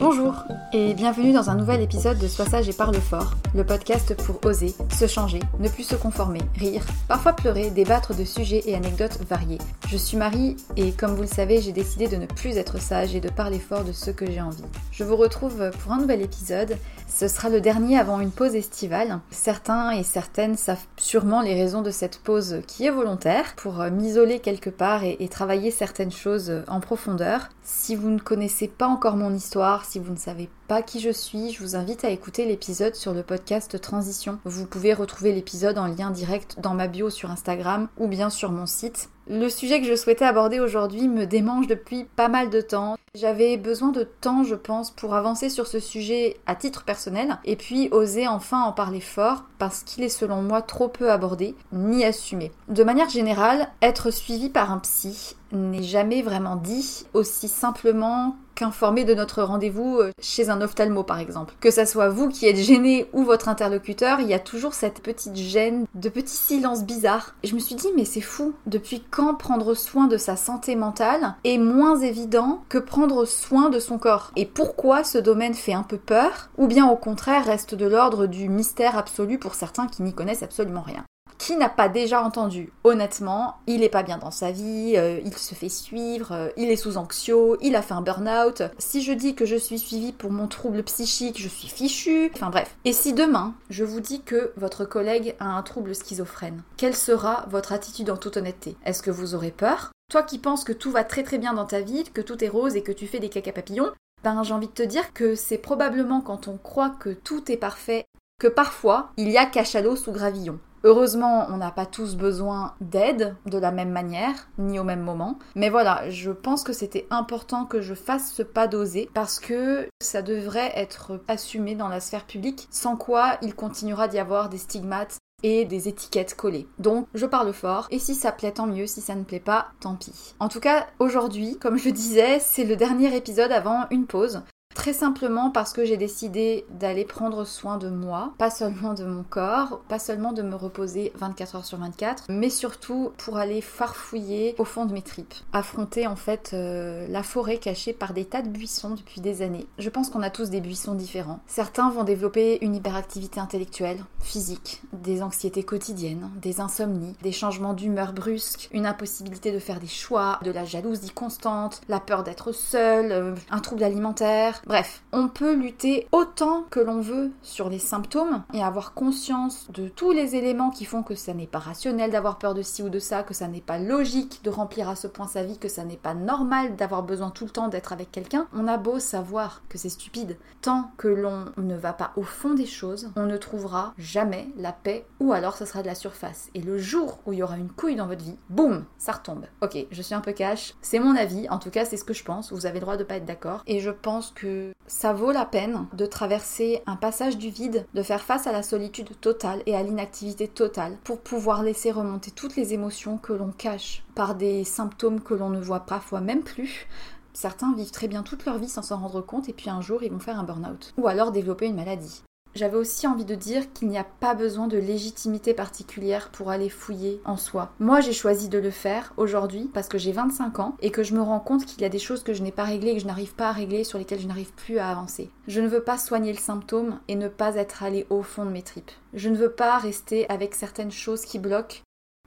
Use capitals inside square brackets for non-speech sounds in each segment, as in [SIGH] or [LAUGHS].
Bonjour et bienvenue dans un nouvel épisode de Sois sage et parle fort, le podcast pour oser, se changer, ne plus se conformer, rire, parfois pleurer, débattre de sujets et anecdotes variés. Je suis Marie et comme vous le savez, j'ai décidé de ne plus être sage et de parler fort de ce que j'ai envie. Je vous retrouve pour un nouvel épisode. Ce sera le dernier avant une pause estivale. Certains et certaines savent sûrement les raisons de cette pause qui est volontaire pour m'isoler quelque part et, travailler certaines choses en profondeur. Si vous ne connaissez pas encore mon histoire, si vous ne savez qui je suis, je vous invite à écouter l'épisode sur le podcast Transition. Vous pouvez retrouver l'épisode en lien direct dans ma bio sur Instagram ou bien sur mon site. Le sujet que je souhaitais aborder aujourd'hui me démange depuis pas mal de temps. J'avais besoin de temps, je pense, pour avancer sur ce sujet à titre personnel et puis oser enfin en parler fort parce qu'il est selon moi trop peu abordé ni assumé. De manière générale, être suivi par un psy n'est jamais vraiment dit aussi simplement qu'informer de notre rendez-vous euh, chez un ophtalmo par exemple. Que ça soit vous qui êtes gêné ou votre interlocuteur, il y a toujours cette petite gêne, de petits silences bizarres. Et je me suis dit mais c'est fou, depuis quand prendre soin de sa santé mentale est moins évident que prendre soin de son corps? Et pourquoi ce domaine fait un peu peur Ou bien au contraire reste de l'ordre du mystère absolu pour certains qui n'y connaissent absolument rien? Qui n'a pas déjà entendu Honnêtement, il est pas bien dans sa vie, euh, il se fait suivre, euh, il est sous anxio, il a fait un burn-out. Si je dis que je suis suivie pour mon trouble psychique, je suis fichue. Enfin bref. Et si demain, je vous dis que votre collègue a un trouble schizophrène, quelle sera votre attitude en toute honnêteté? Est-ce que vous aurez peur? Toi qui penses que tout va très très bien dans ta vie, que tout est rose et que tu fais des caca papillons, ben j'ai envie de te dire que c'est probablement quand on croit que tout est parfait que parfois il y a cachalot sous gravillon. Heureusement, on n'a pas tous besoin d'aide de la même manière, ni au même moment. Mais voilà, je pense que c'était important que je fasse ce pas d'oser parce que ça devrait être assumé dans la sphère publique, sans quoi il continuera d'y avoir des stigmates et des étiquettes collées. Donc je parle fort et si ça plaît tant mieux, si ça ne plaît pas, tant pis. En tout cas, aujourd'hui, comme je disais, c'est le dernier épisode avant une pause. Très simplement parce que j'ai décidé d'aller prendre soin de moi, pas seulement de mon corps, pas seulement de me reposer 24 heures sur 24, mais surtout pour aller farfouiller au fond de mes tripes. Affronter en fait euh, la forêt cachée par des tas de buissons depuis des années. Je pense qu'on a tous des buissons différents. Certains vont développer une hyperactivité intellectuelle, physique, des anxiétés quotidiennes, des insomnies, des changements d'humeur brusques, une impossibilité de faire des choix, de la jalousie constante, la peur d'être seul, euh, un trouble alimentaire, Bref, on peut lutter autant que l'on veut sur les symptômes et avoir conscience de tous les éléments qui font que ça n'est pas rationnel d'avoir peur de ci ou de ça, que ça n'est pas logique de remplir à ce point sa vie, que ça n'est pas normal d'avoir besoin tout le temps d'être avec quelqu'un. On a beau savoir que c'est stupide, tant que l'on ne va pas au fond des choses, on ne trouvera jamais la paix ou alors ça sera de la surface. Et le jour où il y aura une couille dans votre vie, boum, ça retombe. Ok, je suis un peu cash, c'est mon avis, en tout cas c'est ce que je pense, vous avez le droit de pas être d'accord et je pense que ça vaut la peine de traverser un passage du vide, de faire face à la solitude totale et à l'inactivité totale pour pouvoir laisser remonter toutes les émotions que l'on cache par des symptômes que l'on ne voit parfois même plus. Certains vivent très bien toute leur vie sans s'en rendre compte et puis un jour ils vont faire un burn-out ou alors développer une maladie. J'avais aussi envie de dire qu'il n'y a pas besoin de légitimité particulière pour aller fouiller en soi. Moi, j'ai choisi de le faire aujourd'hui parce que j'ai 25 ans et que je me rends compte qu'il y a des choses que je n'ai pas réglées et que je n'arrive pas à régler, sur lesquelles je n'arrive plus à avancer. Je ne veux pas soigner le symptôme et ne pas être allé au fond de mes tripes. Je ne veux pas rester avec certaines choses qui bloquent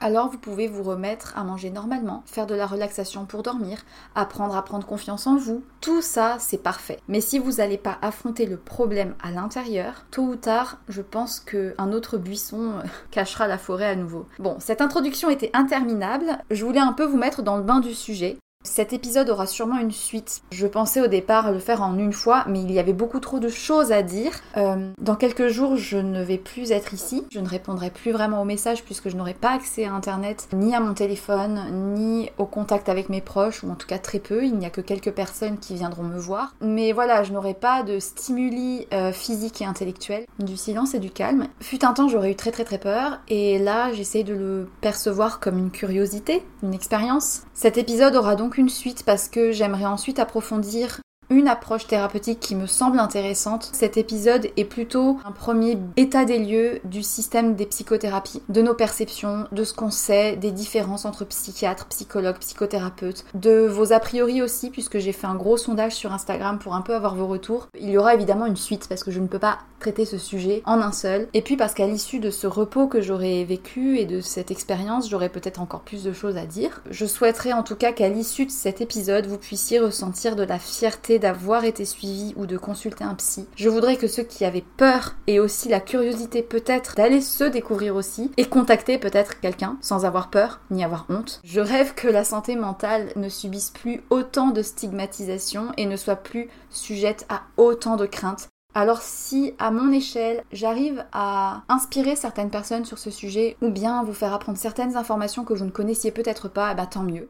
alors vous pouvez vous remettre à manger normalement, faire de la relaxation pour dormir, apprendre à prendre confiance en vous. Tout ça, c'est parfait. Mais si vous n'allez pas affronter le problème à l'intérieur, tôt ou tard, je pense qu'un autre buisson euh, [LAUGHS] cachera la forêt à nouveau. Bon, cette introduction était interminable. Je voulais un peu vous mettre dans le bain du sujet. Cet épisode aura sûrement une suite. Je pensais au départ le faire en une fois, mais il y avait beaucoup trop de choses à dire. Euh, dans quelques jours, je ne vais plus être ici. Je ne répondrai plus vraiment aux messages puisque je n'aurai pas accès à Internet, ni à mon téléphone, ni au contact avec mes proches, ou en tout cas très peu. Il n'y a que quelques personnes qui viendront me voir. Mais voilà, je n'aurai pas de stimuli euh, physiques et intellectuels, du silence et du calme. Fut un temps, j'aurais eu très très très peur, et là, j'essaye de le percevoir comme une curiosité, une expérience. Cet épisode aura donc une suite parce que j'aimerais ensuite approfondir une approche thérapeutique qui me semble intéressante. Cet épisode est plutôt un premier état des lieux du système des psychothérapies, de nos perceptions, de ce qu'on sait, des différences entre psychiatres, psychologues, psychothérapeutes, de vos a priori aussi, puisque j'ai fait un gros sondage sur Instagram pour un peu avoir vos retours. Il y aura évidemment une suite parce que je ne peux pas traiter ce sujet en un seul. Et puis parce qu'à l'issue de ce repos que j'aurais vécu et de cette expérience, j'aurais peut-être encore plus de choses à dire. Je souhaiterais en tout cas qu'à l'issue de cet épisode, vous puissiez ressentir de la fierté d'avoir été suivi ou de consulter un psy. Je voudrais que ceux qui avaient peur et aussi la curiosité peut-être d'aller se découvrir aussi et contacter peut-être quelqu'un sans avoir peur ni avoir honte. Je rêve que la santé mentale ne subisse plus autant de stigmatisation et ne soit plus sujette à autant de craintes. Alors si à mon échelle j'arrive à inspirer certaines personnes sur ce sujet ou bien vous faire apprendre certaines informations que vous ne connaissiez peut-être pas, bah tant mieux.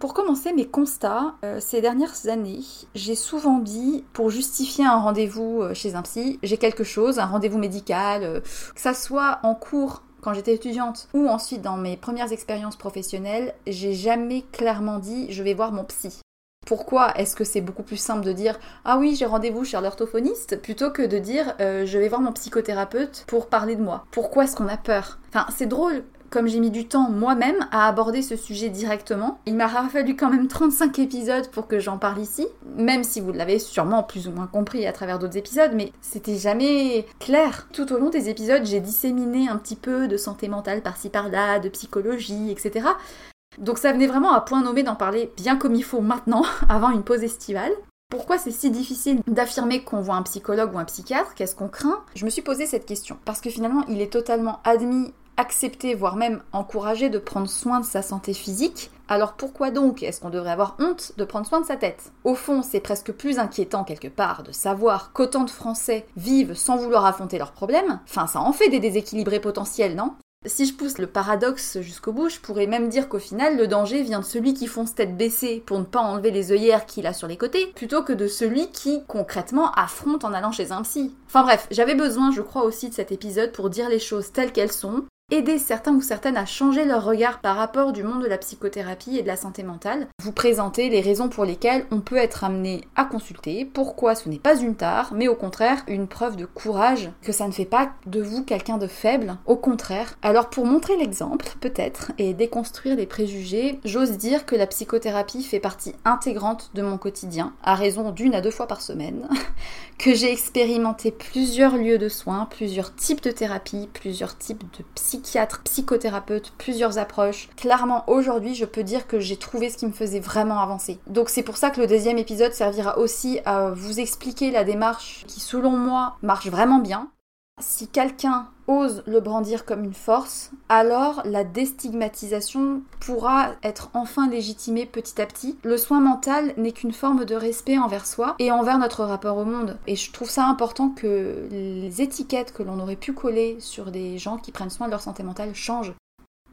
Pour commencer mes constats, euh, ces dernières années, j'ai souvent dit, pour justifier un rendez-vous euh, chez un psy, j'ai quelque chose, un rendez-vous médical, euh, que ça soit en cours quand j'étais étudiante ou ensuite dans mes premières expériences professionnelles, j'ai jamais clairement dit je vais voir mon psy. Pourquoi est-ce que c'est beaucoup plus simple de dire ah oui j'ai rendez-vous chez l'orthophoniste plutôt que de dire je vais voir mon psychothérapeute pour parler de moi Pourquoi est-ce qu'on a peur? Enfin c'est drôle comme j'ai mis du temps moi-même à aborder ce sujet directement, il m'a fallu quand même 35 épisodes pour que j'en parle ici, même si vous l'avez sûrement plus ou moins compris à travers d'autres épisodes, mais c'était jamais clair. Tout au long des épisodes, j'ai disséminé un petit peu de santé mentale par-ci par-là, de psychologie, etc. Donc ça venait vraiment à point nommé d'en parler bien comme il faut maintenant, [LAUGHS] avant une pause estivale. Pourquoi c'est si difficile d'affirmer qu'on voit un psychologue ou un psychiatre? Qu'est-ce qu'on craint? Je me suis posé cette question. Parce que finalement, il est totalement admis, accepté, voire même encouragé de prendre soin de sa santé physique. Alors pourquoi donc est-ce qu'on devrait avoir honte de prendre soin de sa tête? Au fond, c'est presque plus inquiétant quelque part de savoir qu'autant de Français vivent sans vouloir affronter leurs problèmes. Enfin, ça en fait des déséquilibrés potentiels, non? Si je pousse le paradoxe jusqu'au bout, je pourrais même dire qu'au final, le danger vient de celui qui fonce tête baissée pour ne pas enlever les œillères qu'il a sur les côtés, plutôt que de celui qui, concrètement, affronte en allant chez un psy. Enfin bref, j'avais besoin, je crois aussi, de cet épisode pour dire les choses telles qu'elles sont, aider certains ou certaines à changer leur regard par rapport du monde de la psychothérapie et de la santé mentale, vous présenter les raisons pour lesquelles on peut être amené à consulter, pourquoi ce n'est pas une tare, mais au contraire une preuve de courage, que ça ne fait pas de vous quelqu'un de faible, au contraire. Alors pour montrer l'exemple, peut-être, et déconstruire les préjugés, j'ose dire que la psychothérapie fait partie intégrante de mon quotidien, à raison d'une à deux fois par semaine, [LAUGHS] que j'ai expérimenté plusieurs lieux de soins, plusieurs types de thérapie, plusieurs types de psychiatres, psychothérapeutes, plusieurs approches. Clairement, aujourd'hui, je peux dire que j'ai trouvé ce qui me faisait vraiment avancer. Donc c'est pour ça que le deuxième épisode servira aussi à vous expliquer la démarche qui, selon moi, marche vraiment bien. Si quelqu'un ose le brandir comme une force, alors la déstigmatisation pourra être enfin légitimée petit à petit. Le soin mental n'est qu'une forme de respect envers soi et envers notre rapport au monde. Et je trouve ça important que les étiquettes que l'on aurait pu coller sur des gens qui prennent soin de leur santé mentale changent.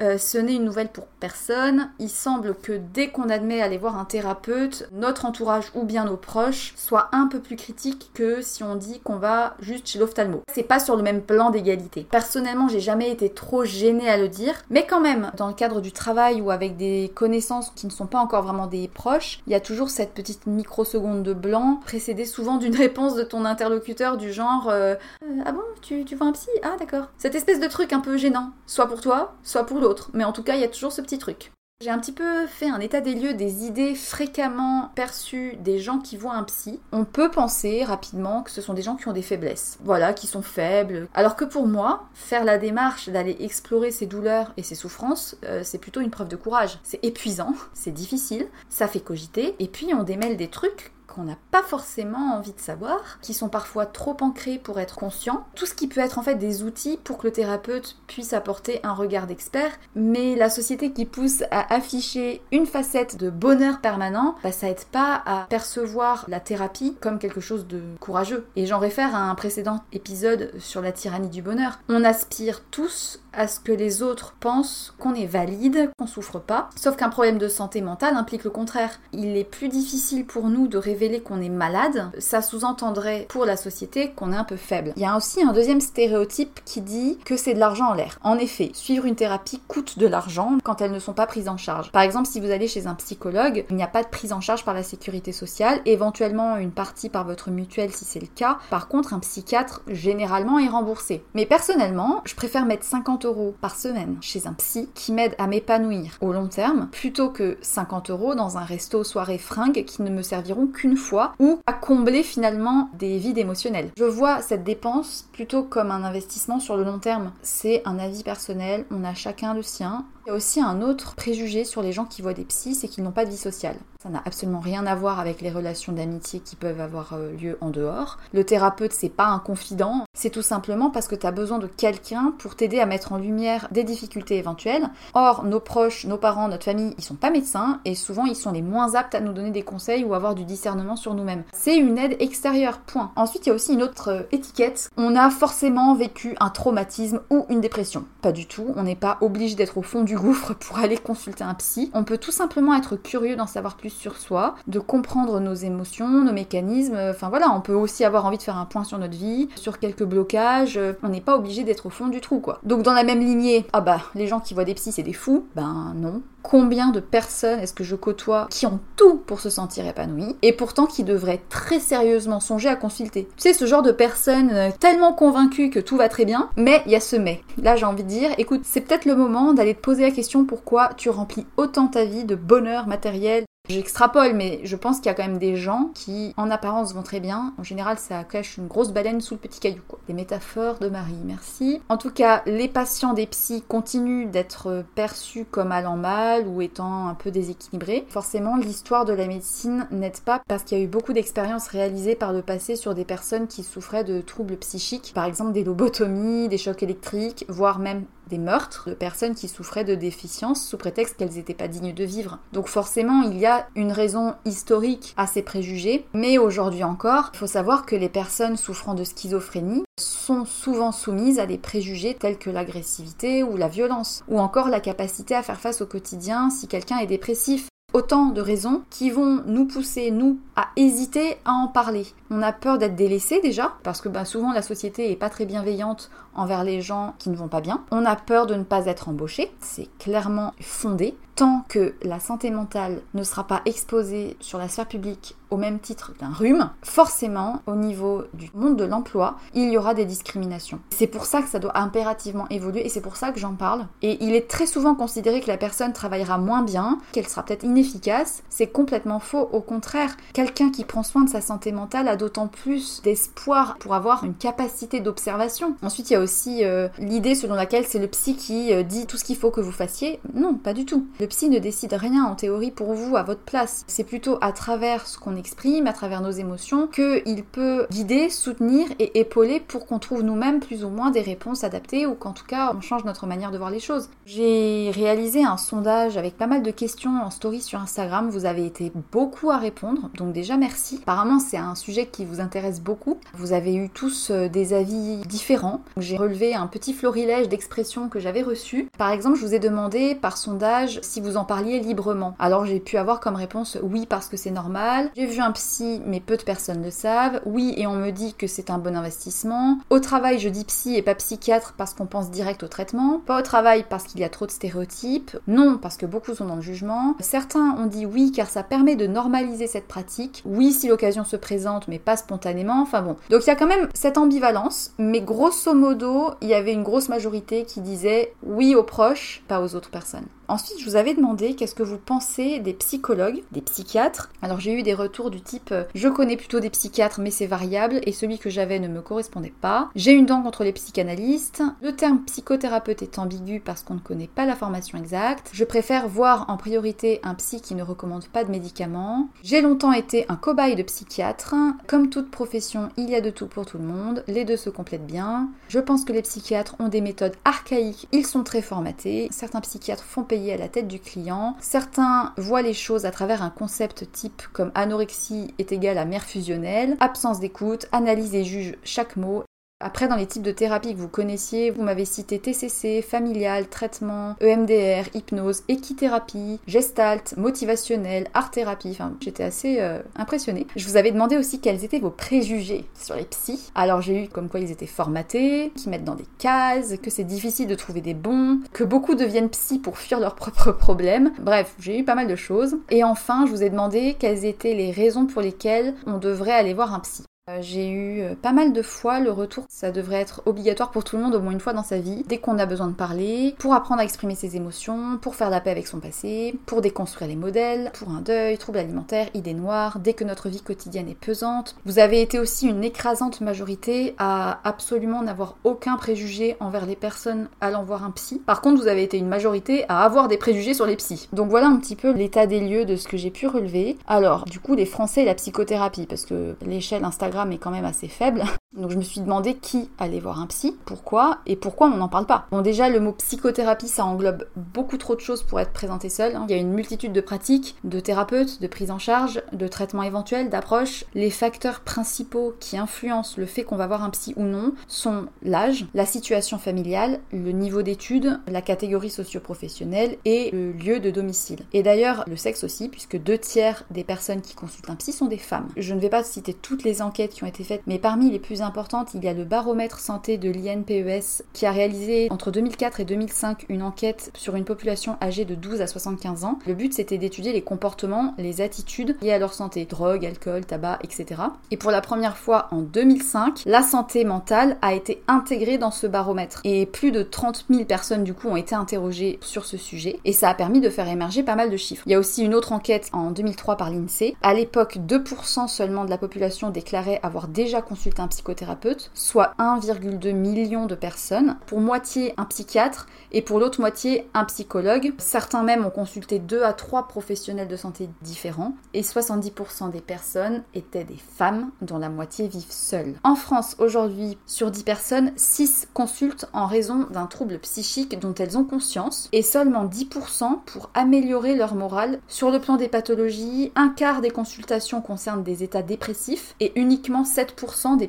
Euh, ce n'est une nouvelle pour personne. Il semble que dès qu'on admet aller voir un thérapeute, notre entourage ou bien nos proches soit un peu plus critique que si on dit qu'on va juste chez l'ophtalmo. C'est pas sur le même plan d'égalité. Personnellement, j'ai jamais été trop gênée à le dire, mais quand même, dans le cadre du travail ou avec des connaissances qui ne sont pas encore vraiment des proches, il y a toujours cette petite microseconde de blanc, précédée souvent d'une [LAUGHS] réponse de ton interlocuteur du genre euh, euh, Ah bon, tu, tu vois un psy? Ah d'accord. Cette espèce de truc un peu gênant, soit pour toi, soit pour l'autre mais en tout cas, il y a toujours ce petit truc. J'ai un petit peu fait un état des lieux des idées fréquemment perçues des gens qui voient un psy. On peut penser rapidement que ce sont des gens qui ont des faiblesses, voilà, qui sont faibles. Alors que pour moi, faire la démarche d'aller explorer ses douleurs et ses souffrances, euh, c'est plutôt une preuve de courage. C'est épuisant, [LAUGHS] c'est difficile, ça fait cogiter, et puis on démêle des trucs qu'on n'a pas forcément envie de savoir, qui sont parfois trop ancrés pour être conscients. Tout ce qui peut être en fait des outils pour que le thérapeute puisse apporter un regard d'expert, mais la société qui pousse à afficher une facette de bonheur permanent, bah, ça aide pas à percevoir la thérapie comme quelque chose de courageux. Et j'en réfère à un précédent épisode sur la tyrannie du bonheur. On aspire tous à ce que les autres pensent qu'on est valide, qu'on souffre pas. Sauf qu'un problème de santé mentale implique le contraire. Il est plus difficile pour nous de révéler qu'on est malade. Ça sous-entendrait pour la société qu'on est un peu faible. Il y a aussi un deuxième stéréotype qui dit que c'est de l'argent en l'air. En effet, suivre une thérapie coûte de l'argent quand elles ne sont pas prises en charge. Par exemple, si vous allez chez un psychologue, il n'y a pas de prise en charge par la sécurité sociale, éventuellement une partie par votre mutuelle si c'est le cas. Par contre, un psychiatre généralement est remboursé. Mais personnellement, je préfère mettre 50 par semaine chez un psy qui m'aide à m'épanouir au long terme plutôt que 50 euros dans un resto soirée fringue qui ne me serviront qu'une fois ou à combler finalement des vides émotionnels. Je vois cette dépense plutôt comme un investissement sur le long terme. C'est un avis personnel, on a chacun le sien. Il y a aussi un autre préjugé sur les gens qui voient des psys, c'est qu'ils n'ont pas de vie sociale. Ça n'a absolument rien à voir avec les relations d'amitié qui peuvent avoir euh, lieu en dehors. Le thérapeute, c'est pas un confident, c'est tout simplement parce que tu as besoin de quelqu'un pour t'aider à mettre en lumière des difficultés éventuelles. Or, nos proches, nos parents, notre famille, ils sont pas médecins et souvent ils sont les moins aptes à nous donner des conseils ou avoir du discernement sur nous-mêmes. C'est une aide extérieure, point. Ensuite, il y a aussi une autre euh, étiquette. On a forcément vécu un traumatisme ou une dépression. Pas du tout, on n'est pas obligé d'être au fond du gouffre pour aller consulter un psy. On peut tout simplement être curieux d'en savoir plus sur soi, de comprendre nos émotions, nos mécanismes. Enfin voilà, on peut aussi avoir envie de faire un point sur notre vie, sur quelques blocages. On n'est pas obligé d'être au fond du trou quoi. Donc dans la même lignée, ah bah les gens qui voient des psys c'est des fous. Ben non, combien de personnes est-ce que je côtoie qui ont tout pour se sentir épanouies et pourtant qui devraient très sérieusement songer à consulter. Tu sais, ce genre de personnes euh, tellement convaincues que tout va très bien, mais il y a ce mais. Là, j'ai envie de dire, écoute, c'est peut-être le moment d'aller te poser la question pourquoi tu remplis autant ta vie de bonheur matériel, J'extrapole, mais je pense qu'il y a quand même des gens qui, en apparence, vont très bien. En général, ça cache une grosse baleine sous le petit caillou, quoi. Des métaphores de Marie, merci. En tout cas, les patients des psys continuent d'être perçus comme allant mal ou étant un peu déséquilibrés. Forcément, l'histoire de la médecine n'aide pas parce qu'il y a eu beaucoup d'expériences réalisées par le passé sur des personnes qui souffraient de troubles psychiques, par exemple des lobotomies, des chocs électriques, voire même des meurtres de personnes qui souffraient de déficience sous prétexte qu'elles n'étaient pas dignes de vivre. Donc forcément, il y a une raison historique à ces préjugés, mais aujourd'hui encore, il faut savoir que les personnes souffrant de schizophrénie sont souvent soumises à des préjugés tels que l'agressivité ou la violence, ou encore la capacité à faire face au quotidien si quelqu'un est dépressif. Autant de raisons qui vont nous pousser, nous, à hésiter à en parler. On a peur d'être délaissé déjà, parce que ben, souvent la société est pas très bienveillante envers les gens qui ne vont pas bien. On a peur de ne pas être embauché, c'est clairement fondé. Tant que la santé mentale ne sera pas exposée sur la sphère publique au même titre qu'un rhume, forcément, au niveau du monde de l'emploi, il y aura des discriminations. C'est pour ça que ça doit impérativement évoluer et c'est pour ça que j'en parle. Et il est très souvent considéré que la personne travaillera moins bien, qu'elle sera peut-être inefficace. C'est complètement faux. Au contraire, quelqu'un qui prend soin de sa santé mentale a d'autant plus d'espoir pour avoir une capacité d'observation. Ensuite, il y a euh, l'idée selon laquelle c'est le psy qui euh, dit tout ce qu'il faut que vous fassiez. Non, pas du tout. Le psy ne décide rien en théorie pour vous à votre place. C'est plutôt à travers ce qu'on exprime, à travers nos émotions, qu'il peut guider, soutenir et épauler pour qu'on trouve nous-mêmes plus ou moins des réponses adaptées ou qu'en tout cas on change notre manière de voir les choses. J'ai réalisé un sondage avec pas mal de questions en story sur Instagram. Vous avez été beaucoup à répondre, donc déjà merci. Apparemment c'est un sujet qui vous intéresse beaucoup. Vous avez eu tous euh, des avis différents. J'ai relevé un petit florilège d'expressions que j'avais reçues. Par exemple, je vous ai demandé par sondage si vous en parliez librement. Alors j'ai pu avoir comme réponse oui parce que c'est normal. J'ai vu un psy mais peu de personnes le savent. Oui et on me dit que c'est un bon investissement. Au travail je dis psy et pas psychiatre parce qu'on pense direct au traitement. Pas au travail parce qu'il y a trop de stéréotypes. Non parce que beaucoup sont dans le jugement. Certains ont dit oui car ça permet de normaliser cette pratique. Oui si l'occasion se présente mais pas spontanément. Enfin bon. Donc il y a quand même cette ambivalence mais grosso modo il y avait une grosse majorité qui disait oui aux proches, pas aux autres personnes. Ensuite, je vous avais demandé qu'est-ce que vous pensez des psychologues, des psychiatres. Alors j'ai eu des retours du type euh, je connais plutôt des psychiatres mais c'est variable et celui que j'avais ne me correspondait pas. J'ai une dent contre les psychanalystes. Le terme psychothérapeute est ambigu parce qu'on ne connaît pas la formation exacte. Je préfère voir en priorité un psy qui ne recommande pas de médicaments. J'ai longtemps été un cobaye de psychiatre. Comme toute profession, il y a de tout pour tout le monde. Les deux se complètent bien. Je pense que les psychiatres ont des méthodes archaïques. Ils sont très formatés. Certains psychiatres font payer à la tête du client. Certains voient les choses à travers un concept type comme anorexie est égal à mère fusionnelle, absence d'écoute, analyse et juge chaque mot, après, dans les types de thérapie que vous connaissiez, vous m'avez cité TCC, familial, traitement, EMDR, hypnose, équithérapie, gestalt, motivationnel, art-thérapie. Enfin, j'étais assez euh, impressionnée. Je vous avais demandé aussi quels étaient vos préjugés sur les psys. Alors, j'ai eu comme quoi ils étaient formatés, qu'ils mettent dans des cases, que c'est difficile de trouver des bons, que beaucoup deviennent psy pour fuir leurs [LAUGHS] propres problèmes. Bref, j'ai eu pas mal de choses. Et enfin, je vous ai demandé quelles étaient les raisons pour lesquelles on devrait aller voir un psy. Euh, j'ai eu euh, pas mal de fois le retour, ça devrait être obligatoire pour tout le monde au moins une fois dans sa vie, dès qu'on a besoin de parler, pour apprendre à exprimer ses émotions, pour faire la paix avec son passé, pour déconstruire les modèles, pour un deuil, trouble alimentaire, idées noires, dès que notre vie quotidienne est pesante. Vous avez été aussi une écrasante majorité à absolument n'avoir aucun préjugé envers les personnes allant voir un psy. Par contre, vous avez été une majorité à avoir des préjugés sur les psys. Donc voilà un petit peu l'état des lieux de ce que j'ai pu relever. Alors, du coup, les Français et la psychothérapie, parce que l'échelle Instagram est quand même assez faible. Donc je me suis demandé qui allait voir un psy, pourquoi et pourquoi on n'en parle pas. Bon déjà le mot psychothérapie ça englobe beaucoup trop de choses pour être présenté seul. Hein. Il y a une multitude de pratiques, de thérapeutes, de prise en charge, de traitements éventuels, d'approches. Les facteurs principaux qui influencent le fait qu'on va voir un psy ou non sont l'âge, la situation familiale, le niveau d'études, la catégorie socio-professionnelle et le lieu de domicile. Et d'ailleurs le sexe aussi puisque deux tiers des personnes qui consultent un psy sont des femmes. Je ne vais pas citer toutes les enquêtes qui ont été faites mais parmi les plus plus importantes, il y a le baromètre santé de l'INPES qui a réalisé entre 2004 et 2005 une enquête sur une population âgée de 12 à 75 ans. Le but c'était d'étudier les comportements, les attitudes liées à leur santé, drogue, alcool, tabac, etc. Et pour la première fois en 2005, la santé mentale a été intégrée dans ce baromètre. Et plus de 30 000 personnes du coup ont été interrogées sur ce sujet et ça a permis de faire émerger pas mal de chiffres. Il y a aussi une autre enquête en 2003 par l'INSEE. À l'époque, 2% seulement de la population déclarait avoir déjà consulté un psychothérapeute, soit 1,2 million de personnes, pour moitié un psychiatre et pour l'autre moitié un psychologue. Certains même ont consulté 2 à 3 professionnels de santé différents et 70% des personnes étaient des femmes dont la moitié vivent seules. En France, aujourd'hui, sur 10 personnes, 6 consultent en raison d'un trouble psychique dont elles ont conscience et seulement 10% pour améliorer leur morale. Sur le plan des pathologies, un quart des consultations concernent des états dépressifs et uniquement 7% des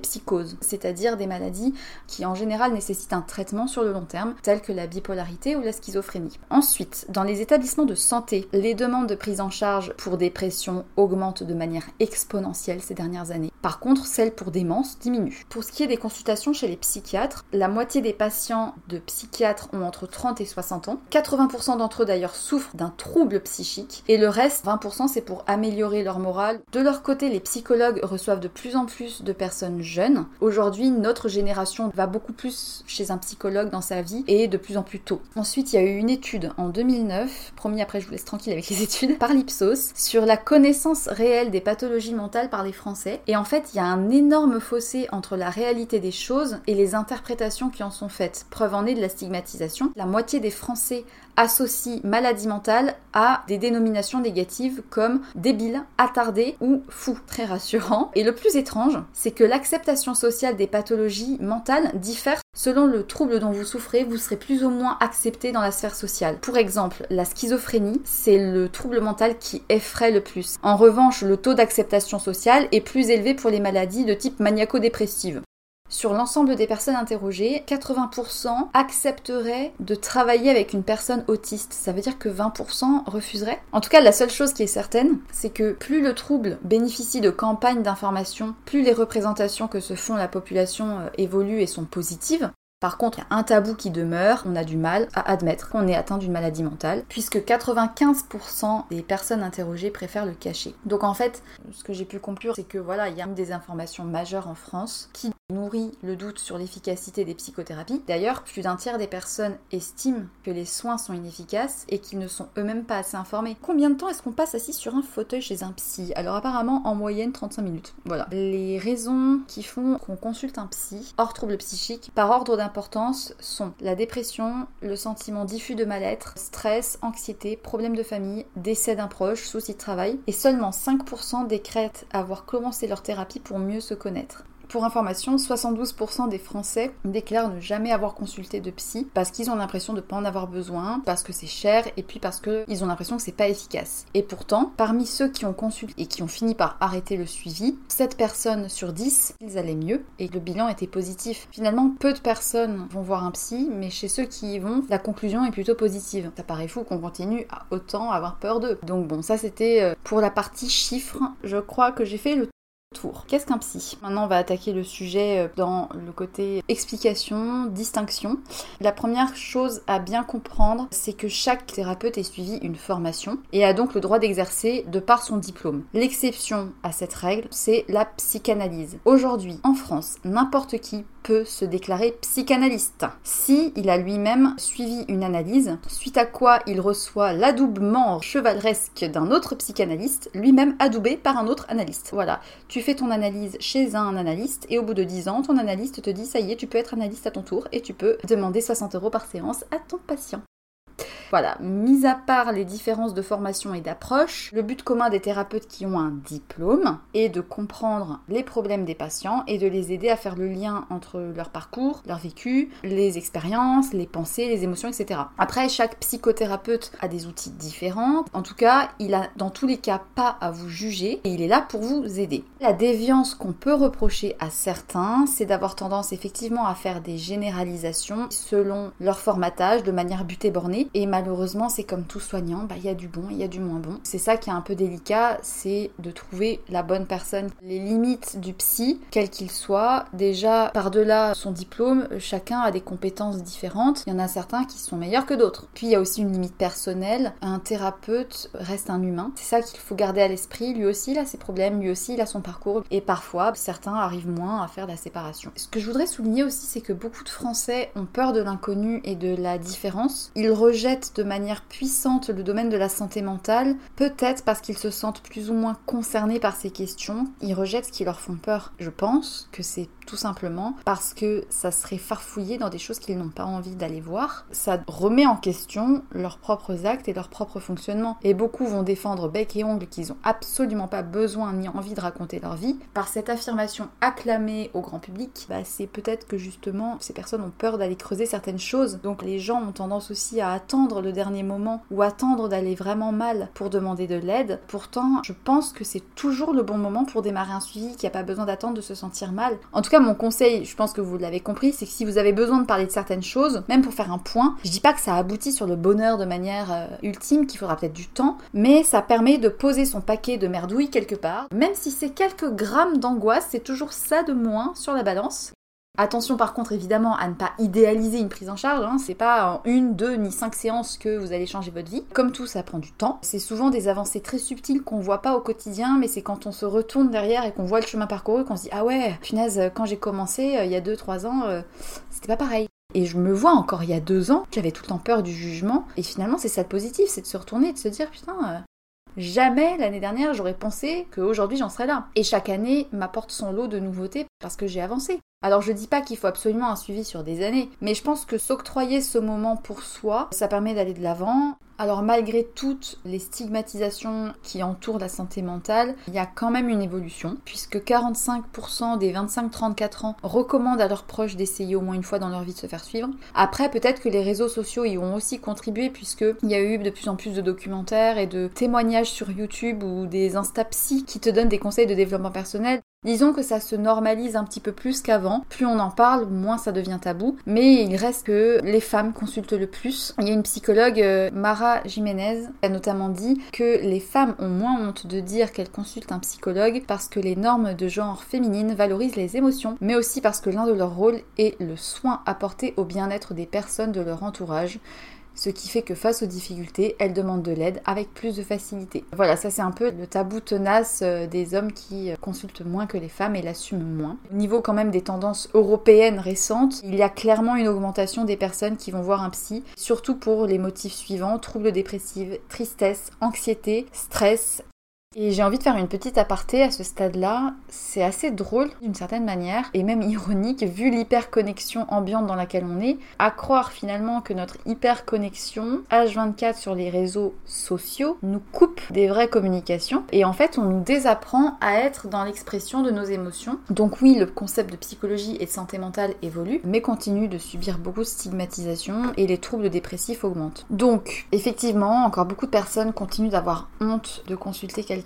c'est-à-dire des maladies qui en général nécessitent un traitement sur le long terme, telles que la bipolarité ou la schizophrénie. Ensuite, dans les établissements de santé, les demandes de prise en charge pour dépression augmentent de manière exponentielle ces dernières années. Par contre, celles pour démence diminuent. Pour ce qui est des consultations chez les psychiatres, la moitié des patients de psychiatres ont entre 30 et 60 ans. 80% d'entre eux d'ailleurs souffrent d'un trouble psychique et le reste, 20%, c'est pour améliorer leur morale. De leur côté, les psychologues reçoivent de plus en plus de personnes jeunes. Aujourd'hui, notre génération va beaucoup plus chez un psychologue dans sa vie et de plus en plus tôt. Ensuite, il y a eu une étude en 2009, promis après je vous laisse tranquille avec les [LAUGHS] études, par l'Ipsos, sur la connaissance réelle des pathologies mentales par les Français. Et en fait, il y a un énorme fossé entre la réalité des choses et les interprétations qui en sont faites. Preuve en est de la stigmatisation. La moitié des Français associe maladie mentale à des dénominations négatives comme débile, attardé ou fou. Très rassurant. Et le plus étrange, c'est que l'acceptation sociale des pathologies mentales diffère selon le trouble dont vous souffrez, vous serez plus ou moins accepté dans la sphère sociale. Pour exemple, la schizophrénie, c'est le trouble mental qui effraie le plus. En revanche, le taux d'acceptation sociale est plus élevé pour les maladies de type maniaco-dépressive. Sur l'ensemble des personnes interrogées, 80% accepteraient de travailler avec une personne autiste. Ça veut dire que 20% refuseraient. En tout cas, la seule chose qui est certaine, c'est que plus le trouble bénéficie de campagnes d'information, plus les représentations que se font la population euh, évoluent et sont positives. Par contre, un tabou qui demeure, on a du mal à admettre qu'on est atteint d'une maladie mentale, puisque 95% des personnes interrogées préfèrent le cacher. Donc en fait, ce que j'ai pu conclure, c'est que voilà, il y a des informations majeures en France qui nourrit le doute sur l'efficacité des psychothérapies. D'ailleurs, plus d'un tiers des personnes estiment que les soins sont inefficaces et qu'ils ne sont eux-mêmes pas assez informés. Combien de temps est-ce qu'on passe assis sur un fauteuil chez un psy? Alors apparemment en moyenne 35 minutes. Voilà. Les raisons qui font qu'on consulte un psy, hors trouble psychique, par ordre d'importance, sont la dépression, le sentiment diffus de mal-être, stress, anxiété, problèmes de famille, décès d'un proche, soucis de travail, et seulement 5% décrètent avoir commencé leur thérapie pour mieux se connaître. Pour information, 72% des Français déclarent ne jamais avoir consulté de psy parce qu'ils ont l'impression de ne pas en avoir besoin, parce que c'est cher et puis parce qu'ils ont l'impression que c'est pas efficace. Et pourtant, parmi ceux qui ont consulté et qui ont fini par arrêter le suivi, 7 personnes sur 10, ils allaient mieux et le bilan était positif. Finalement, peu de personnes vont voir un psy, mais chez ceux qui y vont, la conclusion est plutôt positive. Ça paraît fou qu'on continue à autant avoir peur d'eux. Donc bon, ça c'était euh, pour la partie chiffres. Je crois que j'ai fait le Qu'est-ce qu'un psy? Maintenant, on va attaquer le sujet euh, dans le côté explication, distinction. La première chose à bien comprendre, c'est que chaque thérapeute est suivi une formation et a donc le droit d'exercer de par son diplôme. L'exception à cette règle, c'est la psychanalyse. Aujourd'hui, en France, n'importe qui se déclarer psychanalyste si il a lui-même suivi une analyse, suite à quoi il reçoit l'adoubement chevaleresque d'un autre psychanalyste, lui-même adoubé par un autre analyste. Voilà, tu fais ton analyse chez un analyste et au bout de 10 ans, ton analyste te dit ça y est, tu peux être analyste à ton tour et tu peux demander 60 euros par séance à ton patient. Voilà, mis à part les différences de formation et d'approche, le but commun des thérapeutes qui ont un diplôme est de comprendre les problèmes des patients et de les aider à faire le lien entre leur parcours, leur vécu, les expériences, les pensées, les émotions, etc. Après, chaque psychothérapeute a des outils différents. En tout cas, il a dans tous les cas pas à vous juger et il est là pour vous aider. La déviance qu'on peut reprocher à certains, c'est d'avoir tendance effectivement à faire des généralisations selon leur formatage de manière butée bornée et malheureusement, c'est comme tout soignant, bah, il y a du bon, il y a du moins bon. C'est ça qui est un peu délicat, c'est de trouver la bonne personne. Les limites du psy, quel qu'il soit, déjà par-delà son diplôme, chacun a des compétences différentes. Il y en a certains qui sont meilleurs que d'autres. Puis il y a aussi une limite personnelle. Un thérapeute reste un humain. C'est ça qu'il faut garder à l'esprit. Lui aussi, il a ses problèmes, lui aussi, il a son parcours. Et parfois, certains arrivent moins à faire la séparation. Ce que je voudrais souligner aussi, c'est que beaucoup de Français ont peur de l'inconnu et de la différence. Ils rejettent de manière puissante le domaine de la santé mentale, peut-être parce qu'ils se sentent plus ou moins concernés par ces questions. Ils rejettent ce qui leur font peur. Je pense que c'est tout simplement parce que ça serait farfouillé dans des choses qu'ils n'ont pas envie d'aller voir. Ça remet en question leurs propres actes et leur propre fonctionnement. Et beaucoup vont défendre bec et ongle qu'ils ont absolument pas besoin ni envie de raconter leur vie. Par cette affirmation acclamée au grand public, bah, c'est peut-être que justement ces personnes ont peur d'aller creuser certaines choses. Donc les gens ont tendance aussi à attendre le dernier moment ou attendre d'aller vraiment mal pour demander de l'aide. Pourtant, je pense que c'est toujours le bon moment pour démarrer un suivi, qui a pas besoin d'attendre de se sentir mal. En tout cas, mon conseil, je pense que vous l'avez compris, c'est que si vous avez besoin de parler de certaines choses, même pour faire un point, je dis pas que ça aboutit sur le bonheur de manière euh, ultime, qu'il faudra peut-être du temps, mais ça permet de poser son paquet de merdouilles quelque part. Même si c'est quelques grammes d'angoisse, c'est toujours ça de moins sur la balance. Attention par contre évidemment à ne pas idéaliser une prise en charge, hein. c'est pas en une, deux ni cinq séances que vous allez changer votre vie. Comme tout, ça prend du temps. C'est souvent des avancées très subtiles qu'on voit pas au quotidien, mais c'est quand on se retourne derrière et qu'on voit le chemin parcouru qu'on se dit ah ouais, punaise, quand j'ai commencé euh, il y a deux, trois ans, euh, c'était pas pareil. Et je me vois encore il y a deux ans, j'avais tout le temps peur du jugement, et finalement c'est ça de positif, c'est de se retourner et de se dire putain, euh, Jamais l'année dernière j'aurais pensé qu'aujourd'hui j'en serais là. Et chaque année m'apporte son lot de nouveautés parce que j'ai avancé. Alors je dis pas qu'il faut absolument un suivi sur des années, mais je pense que s'octroyer ce moment pour soi, ça permet d'aller de l'avant. Alors malgré toutes les stigmatisations qui entourent la santé mentale, il y a quand même une évolution, puisque 45% des 25-34 ans recommandent à leurs proches d'essayer au moins une fois dans leur vie de se faire suivre. Après, peut-être que les réseaux sociaux y ont aussi contribué, puisqu'il y a eu de plus en plus de documentaires et de témoignages sur YouTube ou des Instapsy qui te donnent des conseils de développement personnel. Disons que ça se normalise un petit peu plus qu'avant. Plus on en parle, moins ça devient tabou. Mais il reste que les femmes consultent le plus. Il y a une psychologue, euh, Mara Jiménez, qui a notamment dit que les femmes ont moins honte de dire qu'elles consultent un psychologue parce que les normes de genre féminine valorisent les émotions, mais aussi parce que l'un de leurs rôles est le soin apporté au bien-être des personnes de leur entourage ce qui fait que face aux difficultés, elles demandent de l'aide avec plus de facilité. Voilà, ça c'est un peu le tabou tenace euh, des hommes qui euh, consultent moins que les femmes et l'assument moins. Au niveau quand même des tendances européennes récentes, il y a clairement une augmentation des personnes qui vont voir un psy, surtout pour les motifs suivants, troubles dépressifs, tristesse, anxiété, stress, et j'ai envie de faire une petite aparté à ce stade-là. C'est assez drôle d'une certaine manière, et même ironique, vu l'hyperconnexion ambiante dans laquelle on est, à croire finalement que notre hyperconnexion H24 sur les réseaux sociaux nous coupe des vraies communications, et en fait on nous désapprend à être dans l'expression de nos émotions. Donc oui, le concept de psychologie et de santé mentale évolue, mais continue de subir beaucoup de stigmatisation, et les troubles dépressifs augmentent. Donc, effectivement, encore beaucoup de personnes continuent d'avoir honte de consulter quelqu'un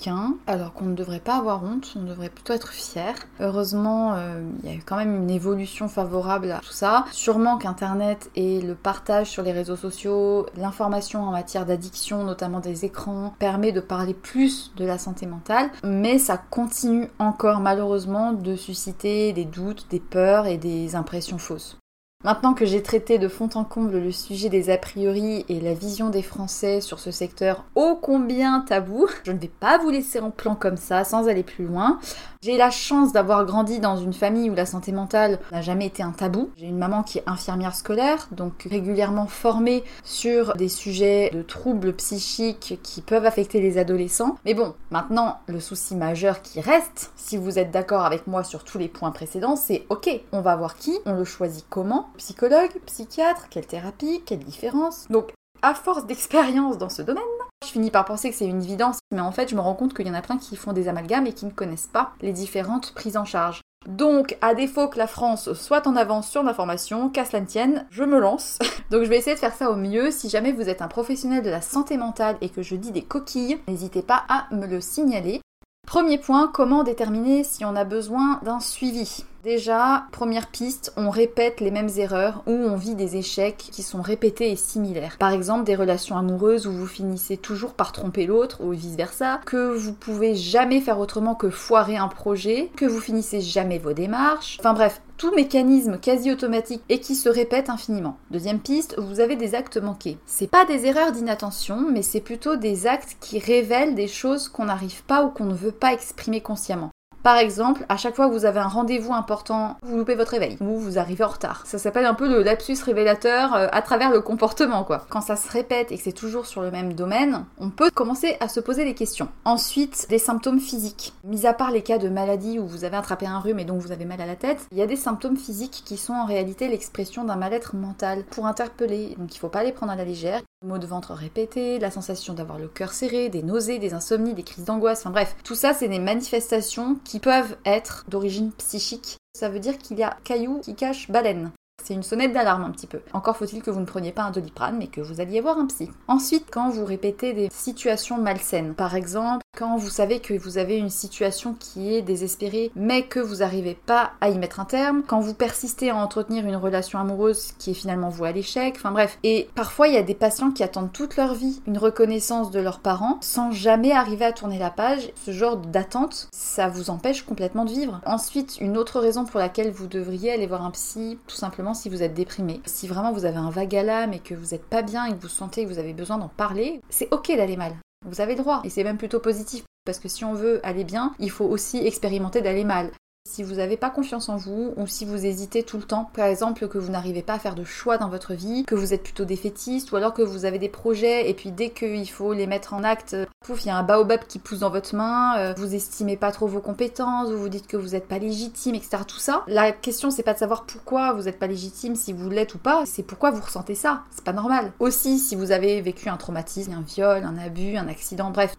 alors qu'on ne devrait pas avoir honte, on devrait plutôt être fier. Heureusement, euh, il y a eu quand même une évolution favorable à tout ça. Sûrement qu'Internet et le partage sur les réseaux sociaux, l'information en matière d'addiction, notamment des écrans, permet de parler plus de la santé mentale, mais ça continue encore malheureusement de susciter des doutes, des peurs et des impressions fausses. Maintenant que j'ai traité de fond en comble le sujet des a priori et la vision des Français sur ce secteur ô combien tabou, je ne vais pas vous laisser en plan comme ça sans aller plus loin. J'ai la chance d'avoir grandi dans une famille où la santé mentale n'a jamais été un tabou. J'ai une maman qui est infirmière scolaire, donc régulièrement formée sur des sujets de troubles psychiques qui peuvent affecter les adolescents. Mais bon, maintenant, le souci majeur qui reste, si vous êtes d'accord avec moi sur tous les points précédents, c'est ok, on va voir qui, on le choisit comment, psychologue, psychiatre, quelle thérapie, quelle différence. Donc à force d'expérience dans ce domaine, je finis par penser que c'est une évidence, mais en fait je me rends compte qu'il y en a plein qui font des amalgames et qui ne connaissent pas les différentes prises en charge. Donc, à défaut que la France soit en avance sur l'information, qu'à cela ne tienne, je me lance. [LAUGHS] Donc je vais essayer de faire ça au mieux. Si jamais vous êtes un professionnel de la santé mentale et que je dis des coquilles, n'hésitez pas à me le signaler. Premier point, comment déterminer si on a besoin d'un suivi? Déjà, première piste, on répète les mêmes erreurs ou on vit des échecs qui sont répétés et similaires. Par exemple, des relations amoureuses où vous finissez toujours par tromper l'autre ou vice-versa, que vous pouvez jamais faire autrement que foirer un projet, que vous finissez jamais vos démarches. Enfin bref, tout mécanisme quasi automatique et qui se répète infiniment. Deuxième piste, vous avez des actes manqués. C'est pas des erreurs d'inattention, mais c'est plutôt des actes qui révèlent des choses qu'on n'arrive pas ou qu'on ne veut pas exprimer consciemment. Par exemple, à chaque fois que vous avez un rendez-vous important, vous loupez votre réveil ou vous arrivez en retard. Ça s'appelle un peu le lapsus révélateur euh, à travers le comportement, quoi. Quand ça se répète et que c'est toujours sur le même domaine, on peut commencer à se poser des questions. Ensuite, des symptômes physiques. Mis à part les cas de maladie où vous avez attrapé un rhume et donc vous avez mal à la tête, il y a des symptômes physiques qui sont en réalité l'expression d'un mal-être mental pour interpeller. Donc il faut pas les prendre à la légère. Maux de ventre répétés, la sensation d'avoir le cœur serré, des nausées, des insomnies, des crises d'angoisse, enfin bref, tout ça c'est des manifestations qui peuvent être d'origine psychique. Ça veut dire qu'il y a caillou qui cache baleine. C'est une sonnette d'alarme un petit peu. Encore faut-il que vous ne preniez pas un doliprane, mais que vous alliez voir un psy. Ensuite, quand vous répétez des situations malsaines, par exemple, quand vous savez que vous avez une situation qui est désespérée, mais que vous n'arrivez pas à y mettre un terme, quand vous persistez à entretenir une relation amoureuse qui est finalement vouée à l'échec, enfin bref. Et parfois, il y a des patients qui attendent toute leur vie une reconnaissance de leurs parents sans jamais arriver à tourner la page. Ce genre d'attente, ça vous empêche complètement de vivre. Ensuite, une autre raison pour laquelle vous devriez aller voir un psy, tout simplement si vous êtes déprimé. Si vraiment vous avez un vague à l'âme et que vous n'êtes pas bien et que vous sentez que vous avez besoin d'en parler, c'est ok d'aller mal. Vous avez le droit et c'est même plutôt positif. Parce que si on veut aller bien, il faut aussi expérimenter d'aller mal. Si vous n'avez pas confiance en vous ou si vous hésitez tout le temps, par exemple que vous n'arrivez pas à faire de choix dans votre vie, que vous êtes plutôt défaitiste ou alors que vous avez des projets et puis dès qu'il faut les mettre en acte, pouf, il y a un baobab qui pousse dans votre main, euh, vous estimez pas trop vos compétences, vous vous dites que vous n'êtes pas légitime, etc. Tout ça, la question c'est pas de savoir pourquoi vous n'êtes pas légitime, si vous l'êtes ou pas, c'est pourquoi vous ressentez ça. C'est pas normal. Aussi, si vous avez vécu un traumatisme, un viol, un abus, un accident, bref,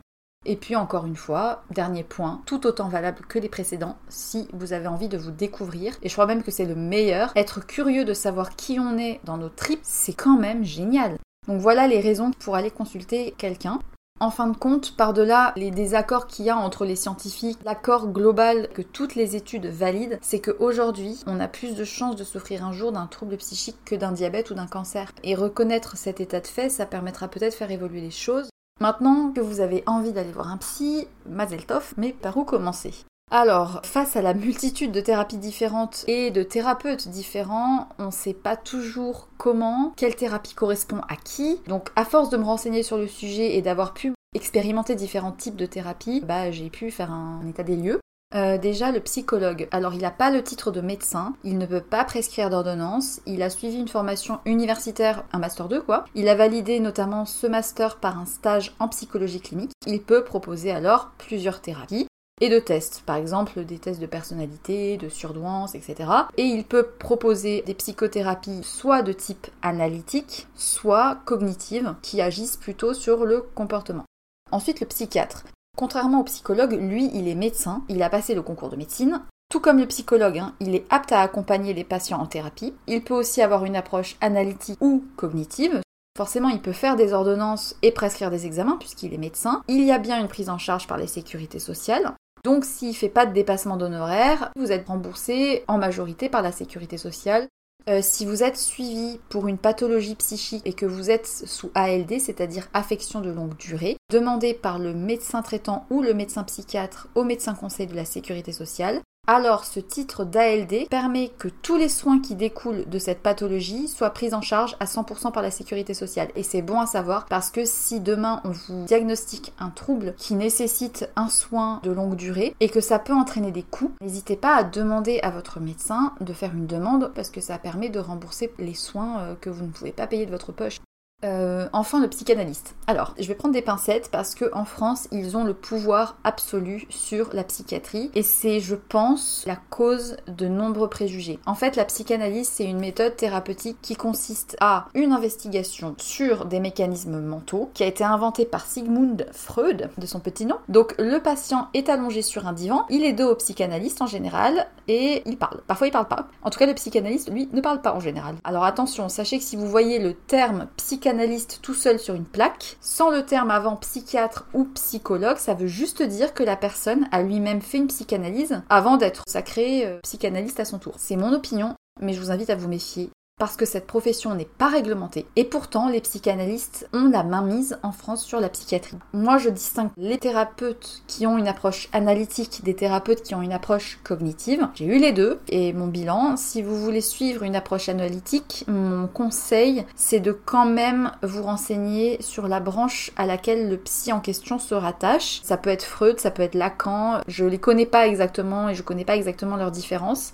et puis encore une fois, dernier point, tout autant valable que les précédents, si vous avez envie de vous découvrir, et je crois même que c'est le meilleur, être curieux de savoir qui on est dans nos tripes, c'est quand même génial. Donc voilà les raisons pour aller consulter quelqu'un. En fin de compte, par-delà les désaccords qu'il y a entre les scientifiques, l'accord global que toutes les études valident, c'est qu'aujourd'hui, on a plus de chances de souffrir un jour d'un trouble psychique que d'un diabète ou d'un cancer. Et reconnaître cet état de fait, ça permettra peut-être de faire évoluer les choses. Maintenant que vous avez envie d'aller voir un psy, Mazeltov, mais par où commencer? Alors, face à la multitude de thérapies différentes et de thérapeutes différents, on ne sait pas toujours comment, quelle thérapie correspond à qui. Donc, à force de me renseigner sur le sujet et d'avoir pu expérimenter différents types de thérapies, bah, j'ai pu faire un état des lieux. Euh, déjà, le psychologue. Alors, il n'a pas le titre de médecin, il ne peut pas prescrire d'ordonnance, il a suivi une formation universitaire, un master 2 quoi. Il a validé notamment ce master par un stage en psychologie clinique. Il peut proposer alors plusieurs thérapies et de tests, par exemple des tests de personnalité, de surdouance, etc. Et il peut proposer des psychothérapies soit de type analytique, soit cognitive, qui agissent plutôt sur le comportement. Ensuite, le psychiatre. Contrairement au psychologue, lui, il est médecin, il a passé le concours de médecine. Tout comme le psychologue, hein, il est apte à accompagner les patients en thérapie. Il peut aussi avoir une approche analytique ou cognitive. Forcément, il peut faire des ordonnances et prescrire des examens puisqu'il est médecin. Il y a bien une prise en charge par les sécurités sociales. Donc s'il ne fait pas de dépassement d'honoraires, vous êtes remboursé en majorité par la sécurité sociale euh, si vous êtes suivi pour une pathologie psychique et que vous êtes sous ALD, c'est-à-dire affection de longue durée, demandez par le médecin traitant ou le médecin psychiatre au médecin conseil de la sécurité sociale alors ce titre d'ALD permet que tous les soins qui découlent de cette pathologie soient pris en charge à 100% par la sécurité sociale. Et c'est bon à savoir parce que si demain on vous diagnostique un trouble qui nécessite un soin de longue durée et que ça peut entraîner des coûts, n'hésitez pas à demander à votre médecin de faire une demande parce que ça permet de rembourser les soins euh, que vous ne pouvez pas payer de votre poche. Euh, enfin, le psychanalyste. Alors, je vais prendre des pincettes parce que en France, ils ont le pouvoir absolu sur la psychiatrie et c'est, je pense, la cause de nombreux préjugés. En fait, la psychanalyse, c'est une méthode thérapeutique qui consiste à une investigation sur des mécanismes mentaux qui a été inventée par Sigmund Freud, de son petit nom. Donc, le patient est allongé sur un divan, il est dos au psychanalyste en général et il parle. Parfois, il parle pas. En tout cas, le psychanalyste, lui, ne parle pas en général. Alors attention, sachez que si vous voyez le terme psychanalyste psychanalyste tout seul sur une plaque. Sans le terme avant psychiatre ou psychologue, ça veut juste dire que la personne a lui-même fait une psychanalyse avant d'être sacré euh, psychanalyste à son tour. C'est mon opinion, mais je vous invite à vous méfier parce que cette profession n'est pas réglementée. Et pourtant, les psychanalystes ont la main mise en France sur la psychiatrie. Moi, je distingue les thérapeutes qui ont une approche analytique des thérapeutes qui ont une approche cognitive. J'ai eu les deux et mon bilan, si vous voulez suivre une approche analytique, mon conseil, c'est de quand même vous renseigner sur la branche à laquelle le psy en question se rattache. Ça peut être Freud, ça peut être Lacan. Je les connais pas exactement et je connais pas exactement leurs différences.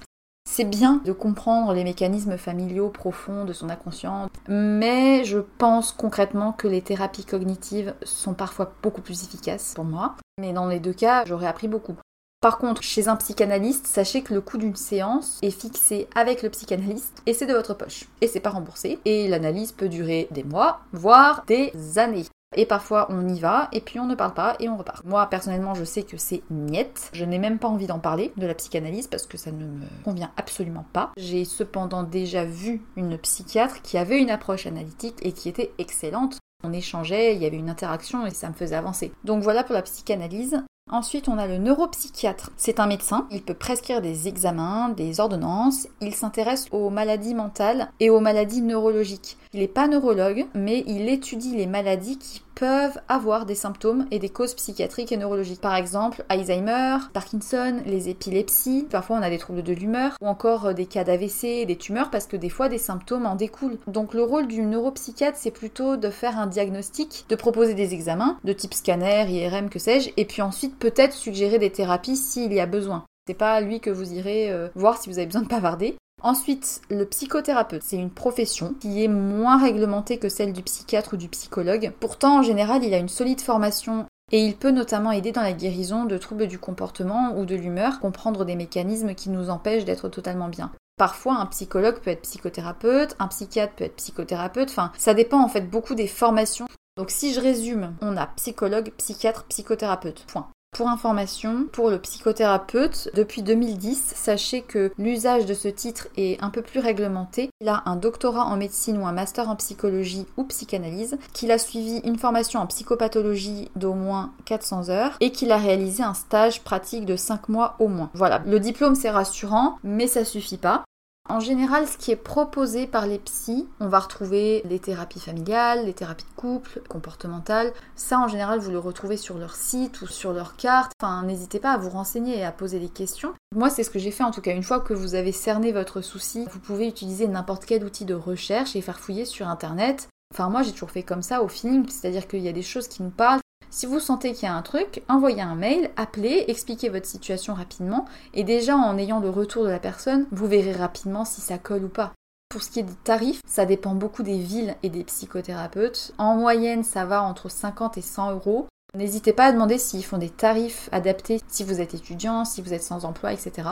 C'est bien de comprendre les mécanismes familiaux profonds de son inconscient, mais je pense concrètement que les thérapies cognitives sont parfois beaucoup plus efficaces pour moi. Mais dans les deux cas, j'aurais appris beaucoup. Par contre, chez un psychanalyste, sachez que le coût d'une séance est fixé avec le psychanalyste et c'est de votre poche. Et c'est pas remboursé. Et l'analyse peut durer des mois, voire des années. Et parfois on y va et puis on ne parle pas et on repart. Moi personnellement je sais que c'est niette. Je n'ai même pas envie d'en parler de la psychanalyse parce que ça ne me convient absolument pas. J'ai cependant déjà vu une psychiatre qui avait une approche analytique et qui était excellente. On échangeait, il y avait une interaction et ça me faisait avancer. Donc voilà pour la psychanalyse. Ensuite, on a le neuropsychiatre. C'est un médecin, il peut prescrire des examens, des ordonnances, il s'intéresse aux maladies mentales et aux maladies neurologiques. Il n'est pas neurologue, mais il étudie les maladies qui peuvent avoir des symptômes et des causes psychiatriques et neurologiques. Par exemple, Alzheimer, Parkinson, les épilepsies, parfois on a des troubles de l'humeur, ou encore euh, des cas d'AVC, des tumeurs, parce que des fois des symptômes en découlent. Donc le rôle du neuropsychiatre, c'est plutôt de faire un diagnostic, de proposer des examens, de type scanner, IRM, que sais-je, et puis ensuite peut-être suggérer des thérapies s'il y a besoin. C'est pas lui que vous irez euh, voir si vous avez besoin de bavarder. Ensuite, le psychothérapeute, c'est une profession qui est moins réglementée que celle du psychiatre ou du psychologue. Pourtant, en général, il a une solide formation et il peut notamment aider dans la guérison de troubles du comportement ou de l'humeur, comprendre des mécanismes qui nous empêchent d'être totalement bien. Parfois, un psychologue peut être psychothérapeute, un psychiatre peut être psychothérapeute, enfin, ça dépend en fait beaucoup des formations. Donc si je résume, on a psychologue, psychiatre, psychothérapeute. Point. Pour information, pour le psychothérapeute, depuis 2010, sachez que l'usage de ce titre est un peu plus réglementé. Il a un doctorat en médecine ou un master en psychologie ou psychanalyse, qu'il a suivi une formation en psychopathologie d'au moins 400 heures et qu'il a réalisé un stage pratique de 5 mois au moins. Voilà, le diplôme c'est rassurant, mais ça suffit pas. En général, ce qui est proposé par les psys, on va retrouver les thérapies familiales, les thérapies de couple, comportementales. Ça, en général, vous le retrouvez sur leur site ou sur leur carte. Enfin, n'hésitez pas à vous renseigner et à poser des questions. Moi, c'est ce que j'ai fait en tout cas. Une fois que vous avez cerné votre souci, vous pouvez utiliser n'importe quel outil de recherche et faire fouiller sur Internet. Enfin, moi, j'ai toujours fait comme ça au feeling, c'est-à-dire qu'il y a des choses qui nous parlent, si vous sentez qu'il y a un truc, envoyez un mail, appelez, expliquez votre situation rapidement, et déjà en ayant le retour de la personne, vous verrez rapidement si ça colle ou pas. Pour ce qui est des tarifs, ça dépend beaucoup des villes et des psychothérapeutes. En moyenne, ça va entre 50 et 100 euros. N'hésitez pas à demander s'ils font des tarifs adaptés si vous êtes étudiant, si vous êtes sans emploi, etc.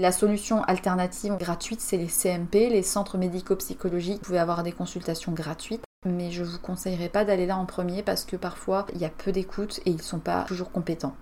La solution alternative gratuite, c'est les CMP, les centres médico-psychologiques. Vous pouvez avoir des consultations gratuites mais je vous conseillerais pas d'aller là en premier parce que parfois il y a peu d'écoute et ils sont pas toujours compétents.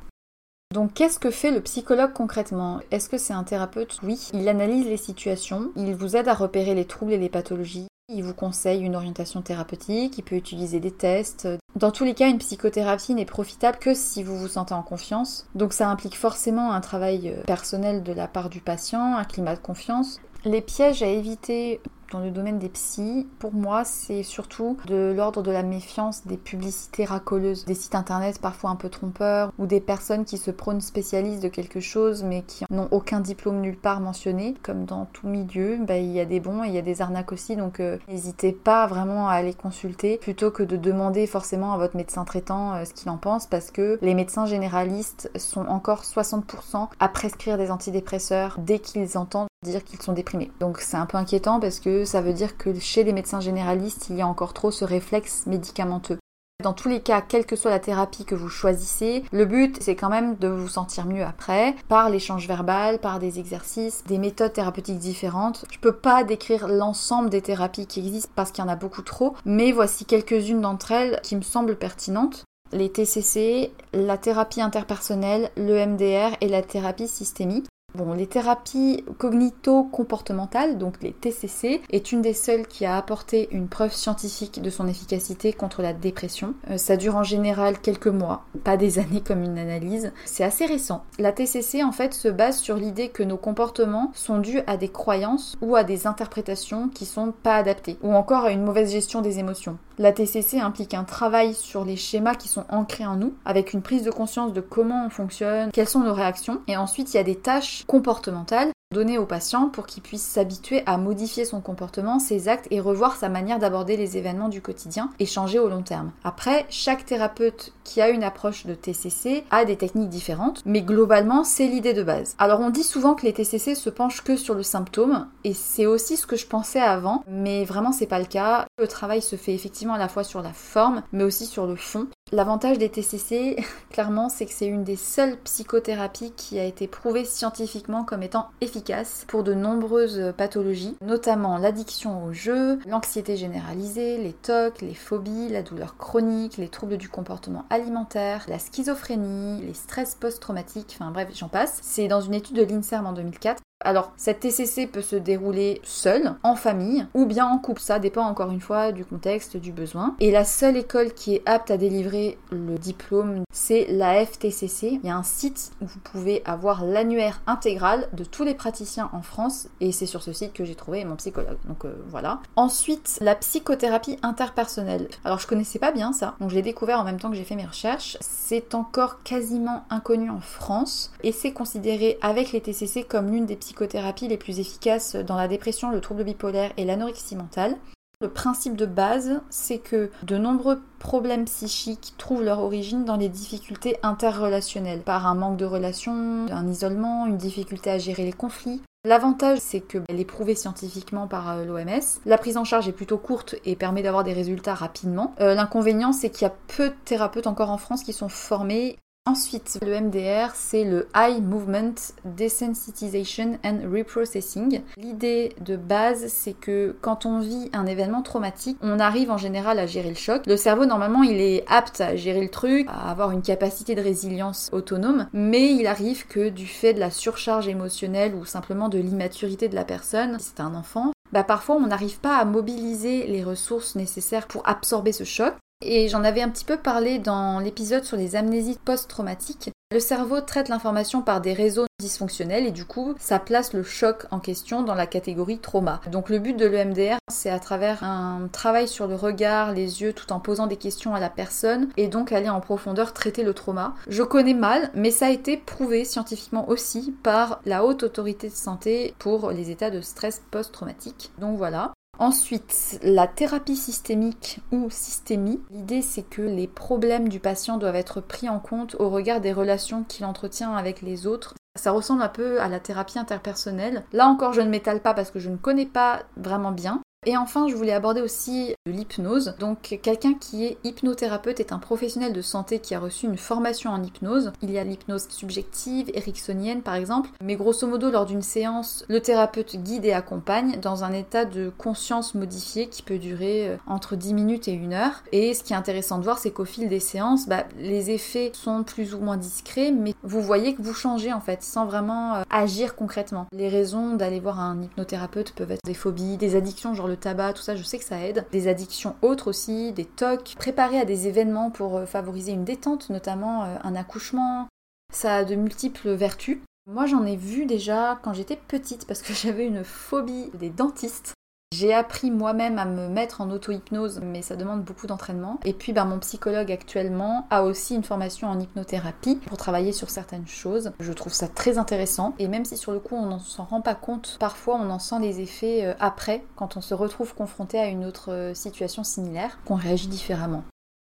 Donc qu'est-ce que fait le psychologue concrètement? Est-ce que c'est un thérapeute? Oui, il analyse les situations, il vous aide à repérer les troubles et les pathologies, il vous conseille une orientation thérapeutique, il peut utiliser des tests. Dans tous les cas, une psychothérapie n'est profitable que si vous vous sentez en confiance. Donc ça implique forcément un travail euh, personnel de la part du patient, un climat de confiance. Les pièges à éviter dans le domaine des psys, pour moi, c'est surtout de l'ordre de la méfiance des publicités racoleuses, des sites internet parfois un peu trompeurs, ou des personnes qui se prônent spécialistes de quelque chose mais qui n'ont aucun diplôme nulle part mentionné. Comme dans tout milieu, bah, il y a des bons et il y a des arnaques aussi, donc euh, n'hésitez pas vraiment à aller consulter plutôt que de demander forcément à votre médecin traitant euh, ce qu'il en pense, parce que les médecins généralistes sont encore 60% à prescrire des antidépresseurs dès qu'ils entendent dire qu'ils sont déprimés. Donc c'est un peu inquiétant parce que ça veut dire que chez les médecins généralistes, il y a encore trop ce réflexe médicamenteux. Dans tous les cas, quelle que soit la thérapie que vous choisissez, le but c'est quand même de vous sentir mieux après, par l'échange verbal, par des exercices, des méthodes thérapeutiques différentes. Je peux pas décrire l'ensemble des thérapies qui existent parce qu'il y en a beaucoup trop, mais voici quelques-unes d'entre elles qui me semblent pertinentes. Les TCC, la thérapie interpersonnelle, le MDR et la thérapie systémique. Bon, les thérapies cognito-comportementales, donc les TCC, est une des seules qui a apporté une preuve scientifique de son efficacité contre la dépression. Euh, ça dure en général quelques mois, pas des [LAUGHS] années comme une analyse. C'est assez récent. La TCC en fait se base sur l'idée que nos comportements sont dus à des croyances ou à des interprétations qui sont pas adaptées, ou encore à une mauvaise gestion des émotions. La TCC implique un travail sur les schémas qui sont ancrés en nous, avec une prise de conscience de comment on fonctionne, quelles sont nos réactions, et ensuite il y a des tâches comportementales données au patient pour qu'il puisse s'habituer à modifier son comportement, ses actes et revoir sa manière d'aborder les événements du quotidien et changer au long terme. Après, chaque thérapeute qui a une approche de TCC a des techniques différentes, mais globalement, c'est l'idée de base. Alors on dit souvent que les TCC se penchent que sur le symptôme et c'est aussi ce que je pensais avant, mais vraiment c'est pas le cas. Le travail se fait effectivement à la fois sur la forme, mais aussi sur le fond. L'avantage des TCC, [LAUGHS] clairement, c'est que c'est une des seules psychothérapies qui a été prouvée scientifiquement comme étant efficace pour de nombreuses pathologies, notamment l'addiction au jeu, l'anxiété généralisée, les TOC, les phobies, la douleur chronique, les troubles du comportement alimentaire, la schizophrénie, les stress post-traumatiques, enfin bref, j'en passe. C'est dans une étude de l'INSERM en 2004 alors, cette TCC peut se dérouler seule, en famille, ou bien en couple. Ça dépend encore une fois du contexte, du besoin. Et la seule école qui est apte à délivrer le diplôme, c'est la FTCC. Il y a un site où vous pouvez avoir l'annuaire intégral de tous les praticiens en France. Et c'est sur ce site que j'ai trouvé mon psychologue. Donc euh, voilà. Ensuite, la psychothérapie interpersonnelle. Alors, je connaissais pas bien ça. Donc, je l'ai découvert en même temps que j'ai fait mes recherches. C'est encore quasiment inconnu en France. Et c'est considéré avec les TCC comme l'une des psychothérapies les plus efficaces dans la dépression, le trouble bipolaire et l'anorexie mentale. Le principe de base, c'est que de nombreux problèmes psychiques trouvent leur origine dans les difficultés interrelationnelles, par un manque de relations, un isolement, une difficulté à gérer les conflits. L'avantage, c'est qu'elle est prouvée scientifiquement par euh, l'OMS. La prise en charge est plutôt courte et permet d'avoir des résultats rapidement. Euh, l'inconvénient, c'est qu'il y a peu de thérapeutes encore en France qui sont formés Ensuite, le MDR, c'est le Eye Movement Desensitization and Reprocessing. L'idée de base, c'est que quand on vit un événement traumatique, on arrive en général à gérer le choc. Le cerveau, normalement, il est apte à gérer le truc, à avoir une capacité de résilience autonome, mais il arrive que du fait de la surcharge émotionnelle ou simplement de l'immaturité de la personne, si c'est un enfant, bah parfois on n'arrive pas à mobiliser les ressources nécessaires pour absorber ce choc. Et j'en avais un petit peu parlé dans l'épisode sur les amnésies post-traumatiques. Le cerveau traite l'information par des réseaux dysfonctionnels et du coup, ça place le choc en question dans la catégorie trauma. Donc le but de l'EMDR, c'est à travers un travail sur le regard, les yeux, tout en posant des questions à la personne et donc aller en profondeur traiter le trauma. Je connais mal, mais ça a été prouvé scientifiquement aussi par la haute autorité de santé pour les états de stress post-traumatique. Donc voilà. Ensuite, la thérapie systémique ou systémie. L'idée, c'est que les problèmes du patient doivent être pris en compte au regard des relations qu'il entretient avec les autres. Ça ressemble un peu à la thérapie interpersonnelle. Là encore, je ne m'étale pas parce que je ne connais pas vraiment bien. Et enfin, je voulais aborder aussi l'hypnose. Donc, quelqu'un qui est hypnothérapeute est un professionnel de santé qui a reçu une formation en hypnose. Il y a l'hypnose subjective, ericksonienne par exemple. Mais grosso modo, lors d'une séance, le thérapeute guide et accompagne dans un état de conscience modifié qui peut durer euh, entre 10 minutes et 1 heure. Et ce qui est intéressant de voir, c'est qu'au fil des séances, bah, les effets sont plus ou moins discrets, mais vous voyez que vous changez en fait, sans vraiment euh, agir concrètement. Les raisons d'aller voir un hypnothérapeute peuvent être des phobies, des addictions, genre le tabac, tout ça, je sais que ça aide. Des addictions autres aussi, des tocs, préparer à des événements pour euh, favoriser une détente, notamment euh, un accouchement. Ça a de multiples vertus. Moi, j'en ai vu déjà quand j'étais petite parce que [LAUGHS] j'avais une phobie des dentistes. J'ai appris moi-même à me mettre en auto-hypnose, mais ça demande beaucoup d'entraînement. Et puis ben, mon psychologue actuellement a aussi une formation en hypnothérapie pour travailler sur certaines choses. Je trouve ça très intéressant. Et même si sur le coup on n'en s'en rend pas compte, parfois on en sent les effets euh, après, quand on se retrouve confronté à une autre euh, situation similaire, qu'on réagit différemment.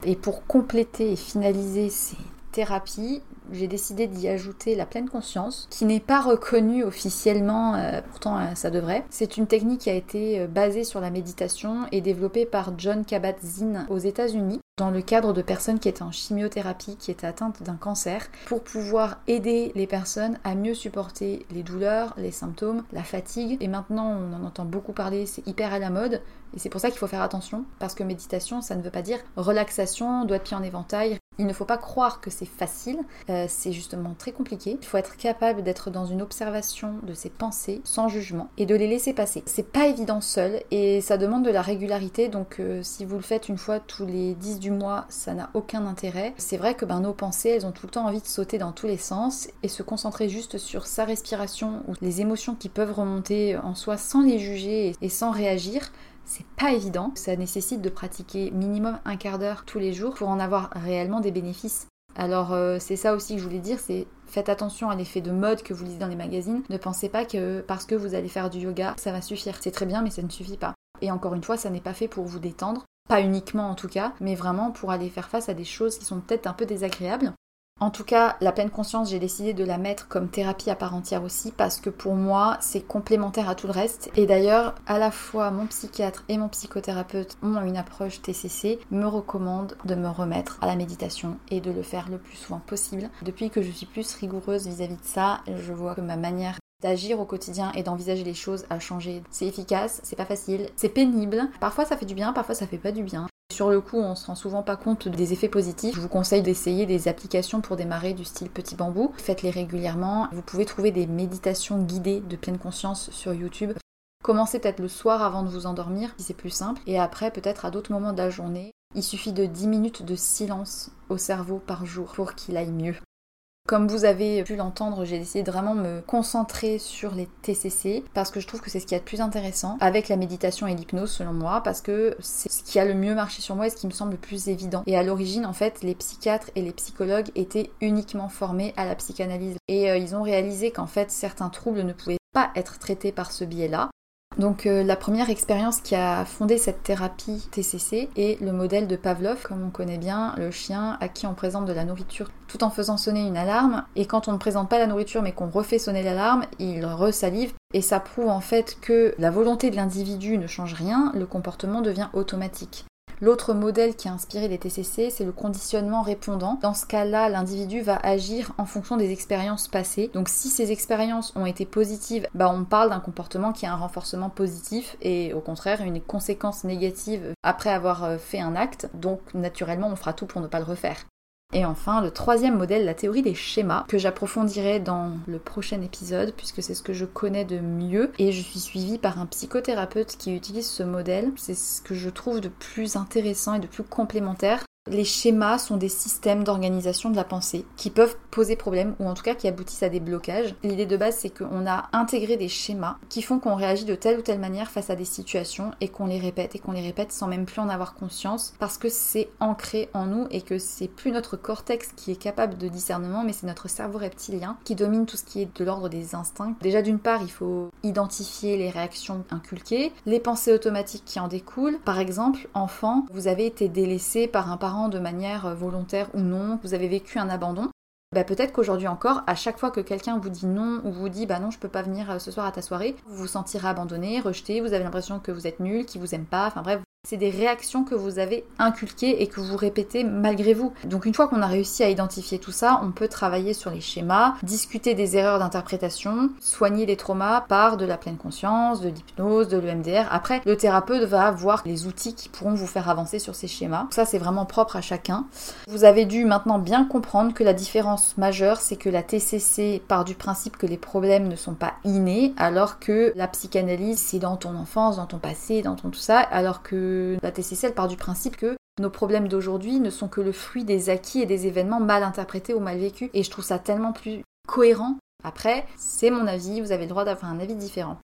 Et pour compléter et finaliser ces thérapies, j'ai décidé d'y ajouter la pleine conscience, qui n'est pas reconnue officiellement, euh, pourtant euh, ça devrait. C'est une technique qui a été euh, basée sur la méditation et développée par John Kabat-Zinn aux États-Unis dans le cadre de personnes qui étaient en chimiothérapie, qui étaient atteintes d'un cancer, pour pouvoir aider les personnes à mieux supporter les douleurs, les symptômes, la fatigue. Et maintenant, on en entend beaucoup parler, c'est hyper à la mode. Et c'est pour ça qu'il faut faire attention, parce que méditation, ça ne veut pas dire relaxation, doigt de pied en éventail. Il ne faut pas croire que c'est facile, c'est justement très compliqué. Il faut être capable d'être dans une observation de ses pensées sans jugement et de les laisser passer. C'est pas évident seul et ça demande de la régularité donc euh, si vous le faites une fois tous les 10 du mois, ça n'a aucun intérêt. C'est vrai que ben, nos pensées, elles ont tout le temps envie de sauter dans tous les sens et se concentrer juste sur sa respiration ou les émotions qui peuvent remonter en soi sans les juger et sans réagir c'est pas évident. Ça nécessite de pratiquer minimum un quart d'heure tous les jours pour en avoir réellement des bénéfices. Alors euh, c'est ça aussi que je voulais dire, c'est faites attention à l'effet de mode que vous lisez dans les magazines. Ne pensez pas que parce que vous allez faire du yoga, ça va suffire. C'est très bien, mais ça ne suffit pas. Et encore une fois, ça n'est pas fait pour vous détendre, pas uniquement en tout cas, mais vraiment pour aller faire face à des choses qui sont peut-être un peu désagréables. En tout cas, la pleine conscience, j'ai décidé de la mettre comme thérapie à part entière aussi parce que pour moi, c'est complémentaire à tout le reste. Et d'ailleurs, à la fois mon psychiatre et mon psychothérapeute ont une approche TCC, me recommandent de me remettre à la méditation et de le faire le plus souvent possible. Depuis que je suis plus rigoureuse vis-à-vis -vis de ça, je vois que ma manière d'agir au quotidien et d'envisager les choses a changé. C'est efficace, c'est pas facile, c'est pénible. Parfois ça fait du bien, parfois ça fait pas du bien. Sur le coup, on se rend souvent pas compte des effets positifs. Je vous conseille d'essayer des applications pour démarrer du style petit bambou. Faites-les régulièrement. Vous pouvez trouver des méditations guidées de pleine conscience sur YouTube. Commencez peut-être le soir avant de vous endormir, si c'est plus simple, et après peut-être à d'autres moments de la journée. Il suffit de 10 minutes de silence au cerveau par jour pour qu'il aille mieux. Comme vous avez pu l'entendre, j'ai décidé de vraiment me concentrer sur les TCC parce que je trouve que c'est ce qui est a de plus intéressant avec la méditation et l'hypnose selon moi parce que c'est ce qui a le mieux marché sur moi et ce qui me semble le plus évident. Et à l'origine, en fait, les psychiatres et les psychologues étaient uniquement formés à la psychanalyse et euh, ils ont réalisé qu'en fait certains troubles ne pouvaient pas être traités par ce biais-là donc euh, la première expérience qui a fondé cette thérapie TCC est le modèle de Pavlov, comme on connaît bien, le chien à qui on présente de la nourriture tout en faisant sonner une alarme. Et quand on ne présente pas la nourriture mais qu'on refait sonner l'alarme, il resalive. Et ça prouve en fait que la volonté de l'individu ne change rien, le comportement devient automatique. L'autre modèle qui a inspiré les TCC, c'est le conditionnement répondant. Dans ce cas-là, l'individu va agir en fonction des expériences passées. Donc si ces expériences ont été positives, bah on parle d'un comportement qui a un renforcement positif et au contraire une conséquence négative après avoir euh, fait un acte. Donc naturellement, on fera tout pour ne pas le refaire. Et enfin, le troisième modèle, la théorie des schémas, que j'approfondirai dans le prochain épisode, puisque c'est ce que je connais de mieux. Et je suis suivie par un psychothérapeute qui utilise ce modèle. C'est ce que je trouve de plus intéressant et de plus complémentaire les schémas sont des systèmes d'organisation de la pensée qui peuvent poser problème ou en tout cas qui aboutissent à des blocages. L'idée de base c'est qu'on a intégré des schémas qui font qu'on réagit de telle ou telle manière face à des situations et qu'on les répète et qu'on les répète sans même plus en avoir conscience parce que c'est ancré en nous et que c'est plus notre cortex qui est capable de discernement mais c'est notre cerveau reptilien qui domine tout ce qui est de l'ordre des instincts. Déjà d'une part il faut identifier les réactions inculquées, les pensées automatiques qui en découlent. Par exemple, enfant, vous avez été délaissé par un parent de manière euh, volontaire ou non, vous avez vécu un abandon, bah peut-être qu'aujourd'hui encore, à chaque fois que quelqu'un vous dit non ou vous dit bah non je peux pas venir euh, ce soir à ta soirée, vous vous sentirez abandonné, rejeté, vous avez l'impression que vous êtes nul, qu'il vous aime pas, enfin bref, c'est des réactions que vous avez inculquées et que vous répétez malgré vous. Donc une fois qu'on a réussi à identifier tout ça, on peut travailler sur les schémas, discuter des erreurs d'interprétation, soigner les traumas par de la pleine conscience, de l'hypnose, de l'EMDR. Après, le thérapeute va avoir les outils qui pourront vous faire avancer sur ces schémas. Ça, c'est vraiment propre à chacun. Vous avez dû maintenant bien comprendre que la différence majeure, c'est que la TCC part du principe que les problèmes ne sont pas innés, alors que la psychanalyse, c'est dans ton enfance, dans ton passé, dans ton tout ça, alors que la TCC, part du principe que nos problèmes d'aujourd'hui ne sont que le fruit des acquis et des événements mal interprétés ou mal vécus. Et je trouve ça tellement plus cohérent. Après, c'est mon avis, vous avez le droit d'avoir un avis différent.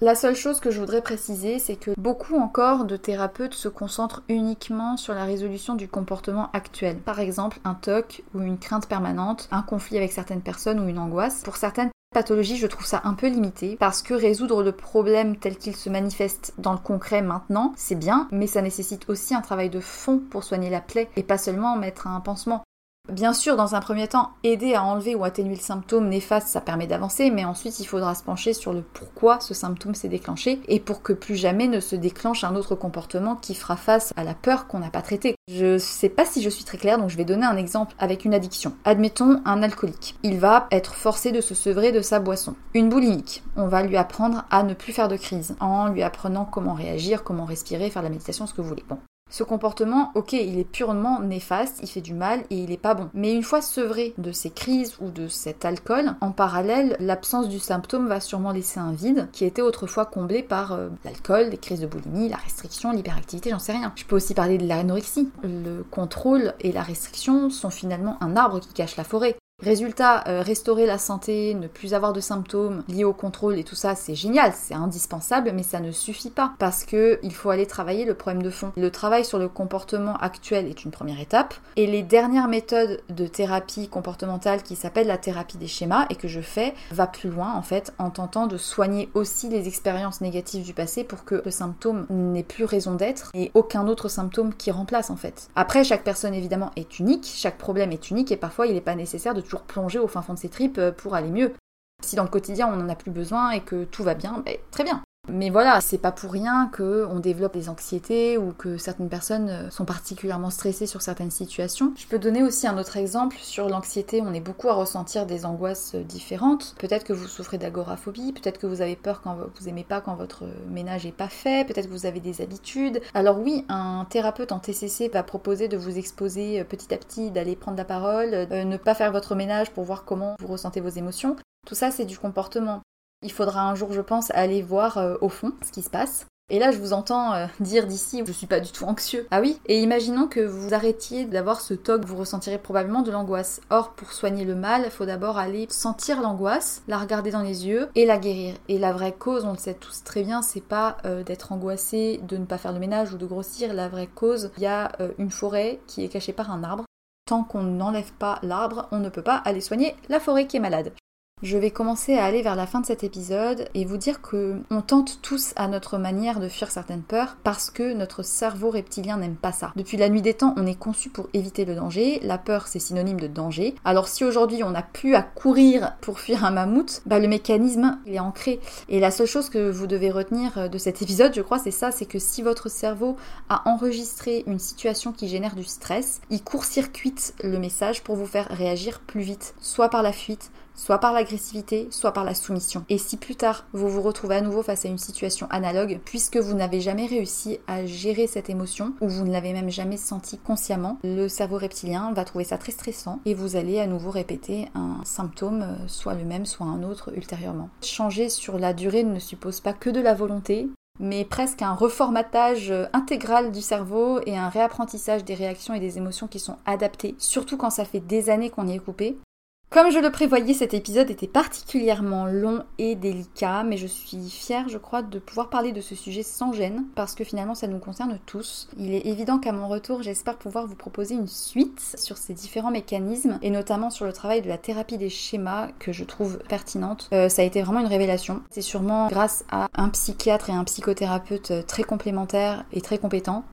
La seule chose que je voudrais préciser, c'est que beaucoup encore de thérapeutes se concentrent uniquement sur la résolution du comportement actuel. Par exemple, un TOC ou une crainte permanente, un conflit avec certaines personnes ou une angoisse. Pour certaines pathologie, je trouve ça un peu limité parce que résoudre le problème tel qu'il se manifeste dans le concret maintenant, c'est bien, mais ça nécessite aussi un travail de fond pour soigner la plaie et pas seulement mettre un pansement. Bien sûr, dans un premier temps, aider à enlever ou atténuer le symptôme néfaste, ça permet d'avancer, mais ensuite il faudra se pencher sur le pourquoi ce symptôme s'est déclenché et pour que plus jamais ne se déclenche un autre comportement qui fera face à la peur qu'on n'a pas traitée. Je sais pas si je suis très claire, donc je vais donner un exemple avec une addiction. Admettons un alcoolique. Il va être forcé de se sevrer de sa boisson. Une boulimique. On va lui apprendre à ne plus faire de crise en lui apprenant comment réagir, comment respirer, faire de la méditation, ce que vous voulez. Bon. Ce comportement, ok, il est purement néfaste, il fait du mal et il est pas bon. Mais une fois sevré de ces crises ou de cet alcool, en parallèle, l'absence du symptôme va sûrement laisser un vide qui était autrefois comblé par euh, l'alcool, les crises de boulimie, la restriction, l'hyperactivité, j'en sais rien. Je peux aussi parler de l'anorexie. Le contrôle et la restriction sont finalement un arbre qui cache la forêt. Résultat, euh, restaurer la santé, ne plus avoir de symptômes liés au contrôle et tout ça, c'est génial, c'est indispensable, mais ça ne suffit pas parce que il faut aller travailler le problème de fond. Le travail sur le comportement actuel est une première étape et les dernières méthodes de thérapie comportementale qui s'appellent la thérapie des schémas et que je fais va plus loin en fait en tentant de soigner aussi les expériences négatives du passé pour que le symptôme n'ait plus raison d'être et aucun autre symptôme qui remplace en fait. Après, chaque personne évidemment est unique, chaque problème est unique et parfois il n'est pas nécessaire de plonger au fin fond de ses tripes euh, pour aller mieux. Si dans le quotidien on n'en a plus besoin et que tout va bien, ben, très bien. Mais voilà, c'est pas pour rien qu'on développe des anxiétés ou que certaines personnes euh, sont particulièrement stressées sur certaines situations. Je peux donner aussi un autre exemple sur l'anxiété. On est beaucoup à ressentir des angoisses euh, différentes. Peut-être que vous souffrez d'agoraphobie, peut-être que vous avez peur quand vous aimez pas quand votre ménage est pas fait, peut-être que vous avez des habitudes. Alors oui, un thérapeute en TCC va proposer de vous exposer euh, petit à petit, d'aller prendre la parole, ne pas faire votre ménage pour voir comment vous ressentez vos émotions. Tout ça, c'est du comportement. Il faudra un jour, je pense, aller voir euh, au fond ce qui se passe. Et là, je vous entends euh, dire d'ici, je suis pas du tout anxieux. Ah oui Et imaginons que vous arrêtiez d'avoir ce toc, vous ressentirez probablement de l'angoisse. Or, pour soigner le mal, il faut d'abord aller sentir l'angoisse, la regarder dans les yeux et la guérir. Et la vraie cause, on le sait tous très bien, c'est pas euh, d'être angoissé, de ne pas faire le ménage ou de grossir. La vraie cause, il y a une forêt qui est cachée par un arbre. Tant qu'on n'enlève pas l'arbre, on ne peut pas aller soigner la forêt qui est malade. Je vais commencer à aller vers la fin de cet épisode et vous dire que on tente tous à notre manière de fuir certaines peurs parce que notre cerveau reptilien n'aime pas ça. Depuis la nuit des temps, on est conçu pour éviter le danger. La peur, c'est synonyme de danger. Alors si aujourd'hui on n'a plus à courir pour fuir un mammouth, bah le mécanisme il est ancré. Et la seule chose que vous devez retenir de cet épisode, je crois, c'est ça, c'est que si votre cerveau a enregistré une situation qui génère du stress, il court-circuite le message pour vous faire réagir plus vite, soit par la fuite, soit par l'agressivité, soit par la soumission. Et si plus tard vous vous retrouvez à nouveau face à une situation analogue, puisque vous n'avez jamais réussi à gérer cette émotion, ou vous ne l'avez même jamais senti consciemment, le cerveau reptilien va trouver ça très stressant et vous allez à nouveau répéter un symptôme, soit le même, soit un autre ultérieurement. Changer sur la durée ne suppose pas que de la volonté, mais presque un reformatage euh, intégral du cerveau et un réapprentissage des réactions et des émotions qui sont adaptées, surtout quand ça fait des années qu'on y est coupé. Comme je le prévoyais, cet épisode était particulièrement long et délicat, mais je suis fière, je crois, de pouvoir parler de ce sujet sans gêne, parce que finalement ça nous concerne tous. Il est évident qu'à mon retour, j'espère pouvoir vous proposer une suite sur ces différents mécanismes, et notamment sur le travail de la thérapie des schémas, que je trouve pertinente. Euh, ça a été vraiment une révélation. C'est sûrement grâce à un psychiatre et un psychothérapeute très complémentaires et très compétents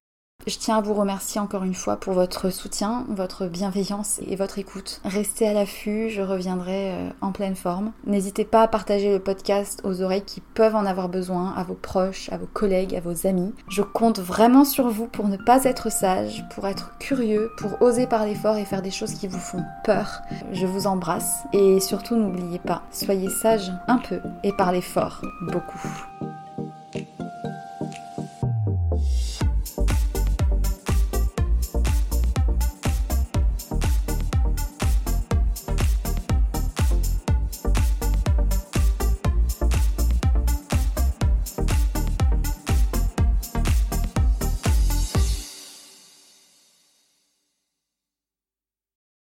je tiens à vous remercier encore une fois pour votre soutien, votre bienveillance et votre écoute. Restez à l'affût, je reviendrai euh, en pleine forme. N'hésitez pas à partager le podcast aux oreilles qui peuvent en avoir besoin, à vos proches, à vos collègues, à vos amis. Je compte vraiment sur vous pour ne pas être sage, pour être curieux, pour oser parler fort et faire des choses qui vous font peur. Je vous embrasse et surtout n'oubliez pas, soyez sage un peu et parlez fort beaucoup.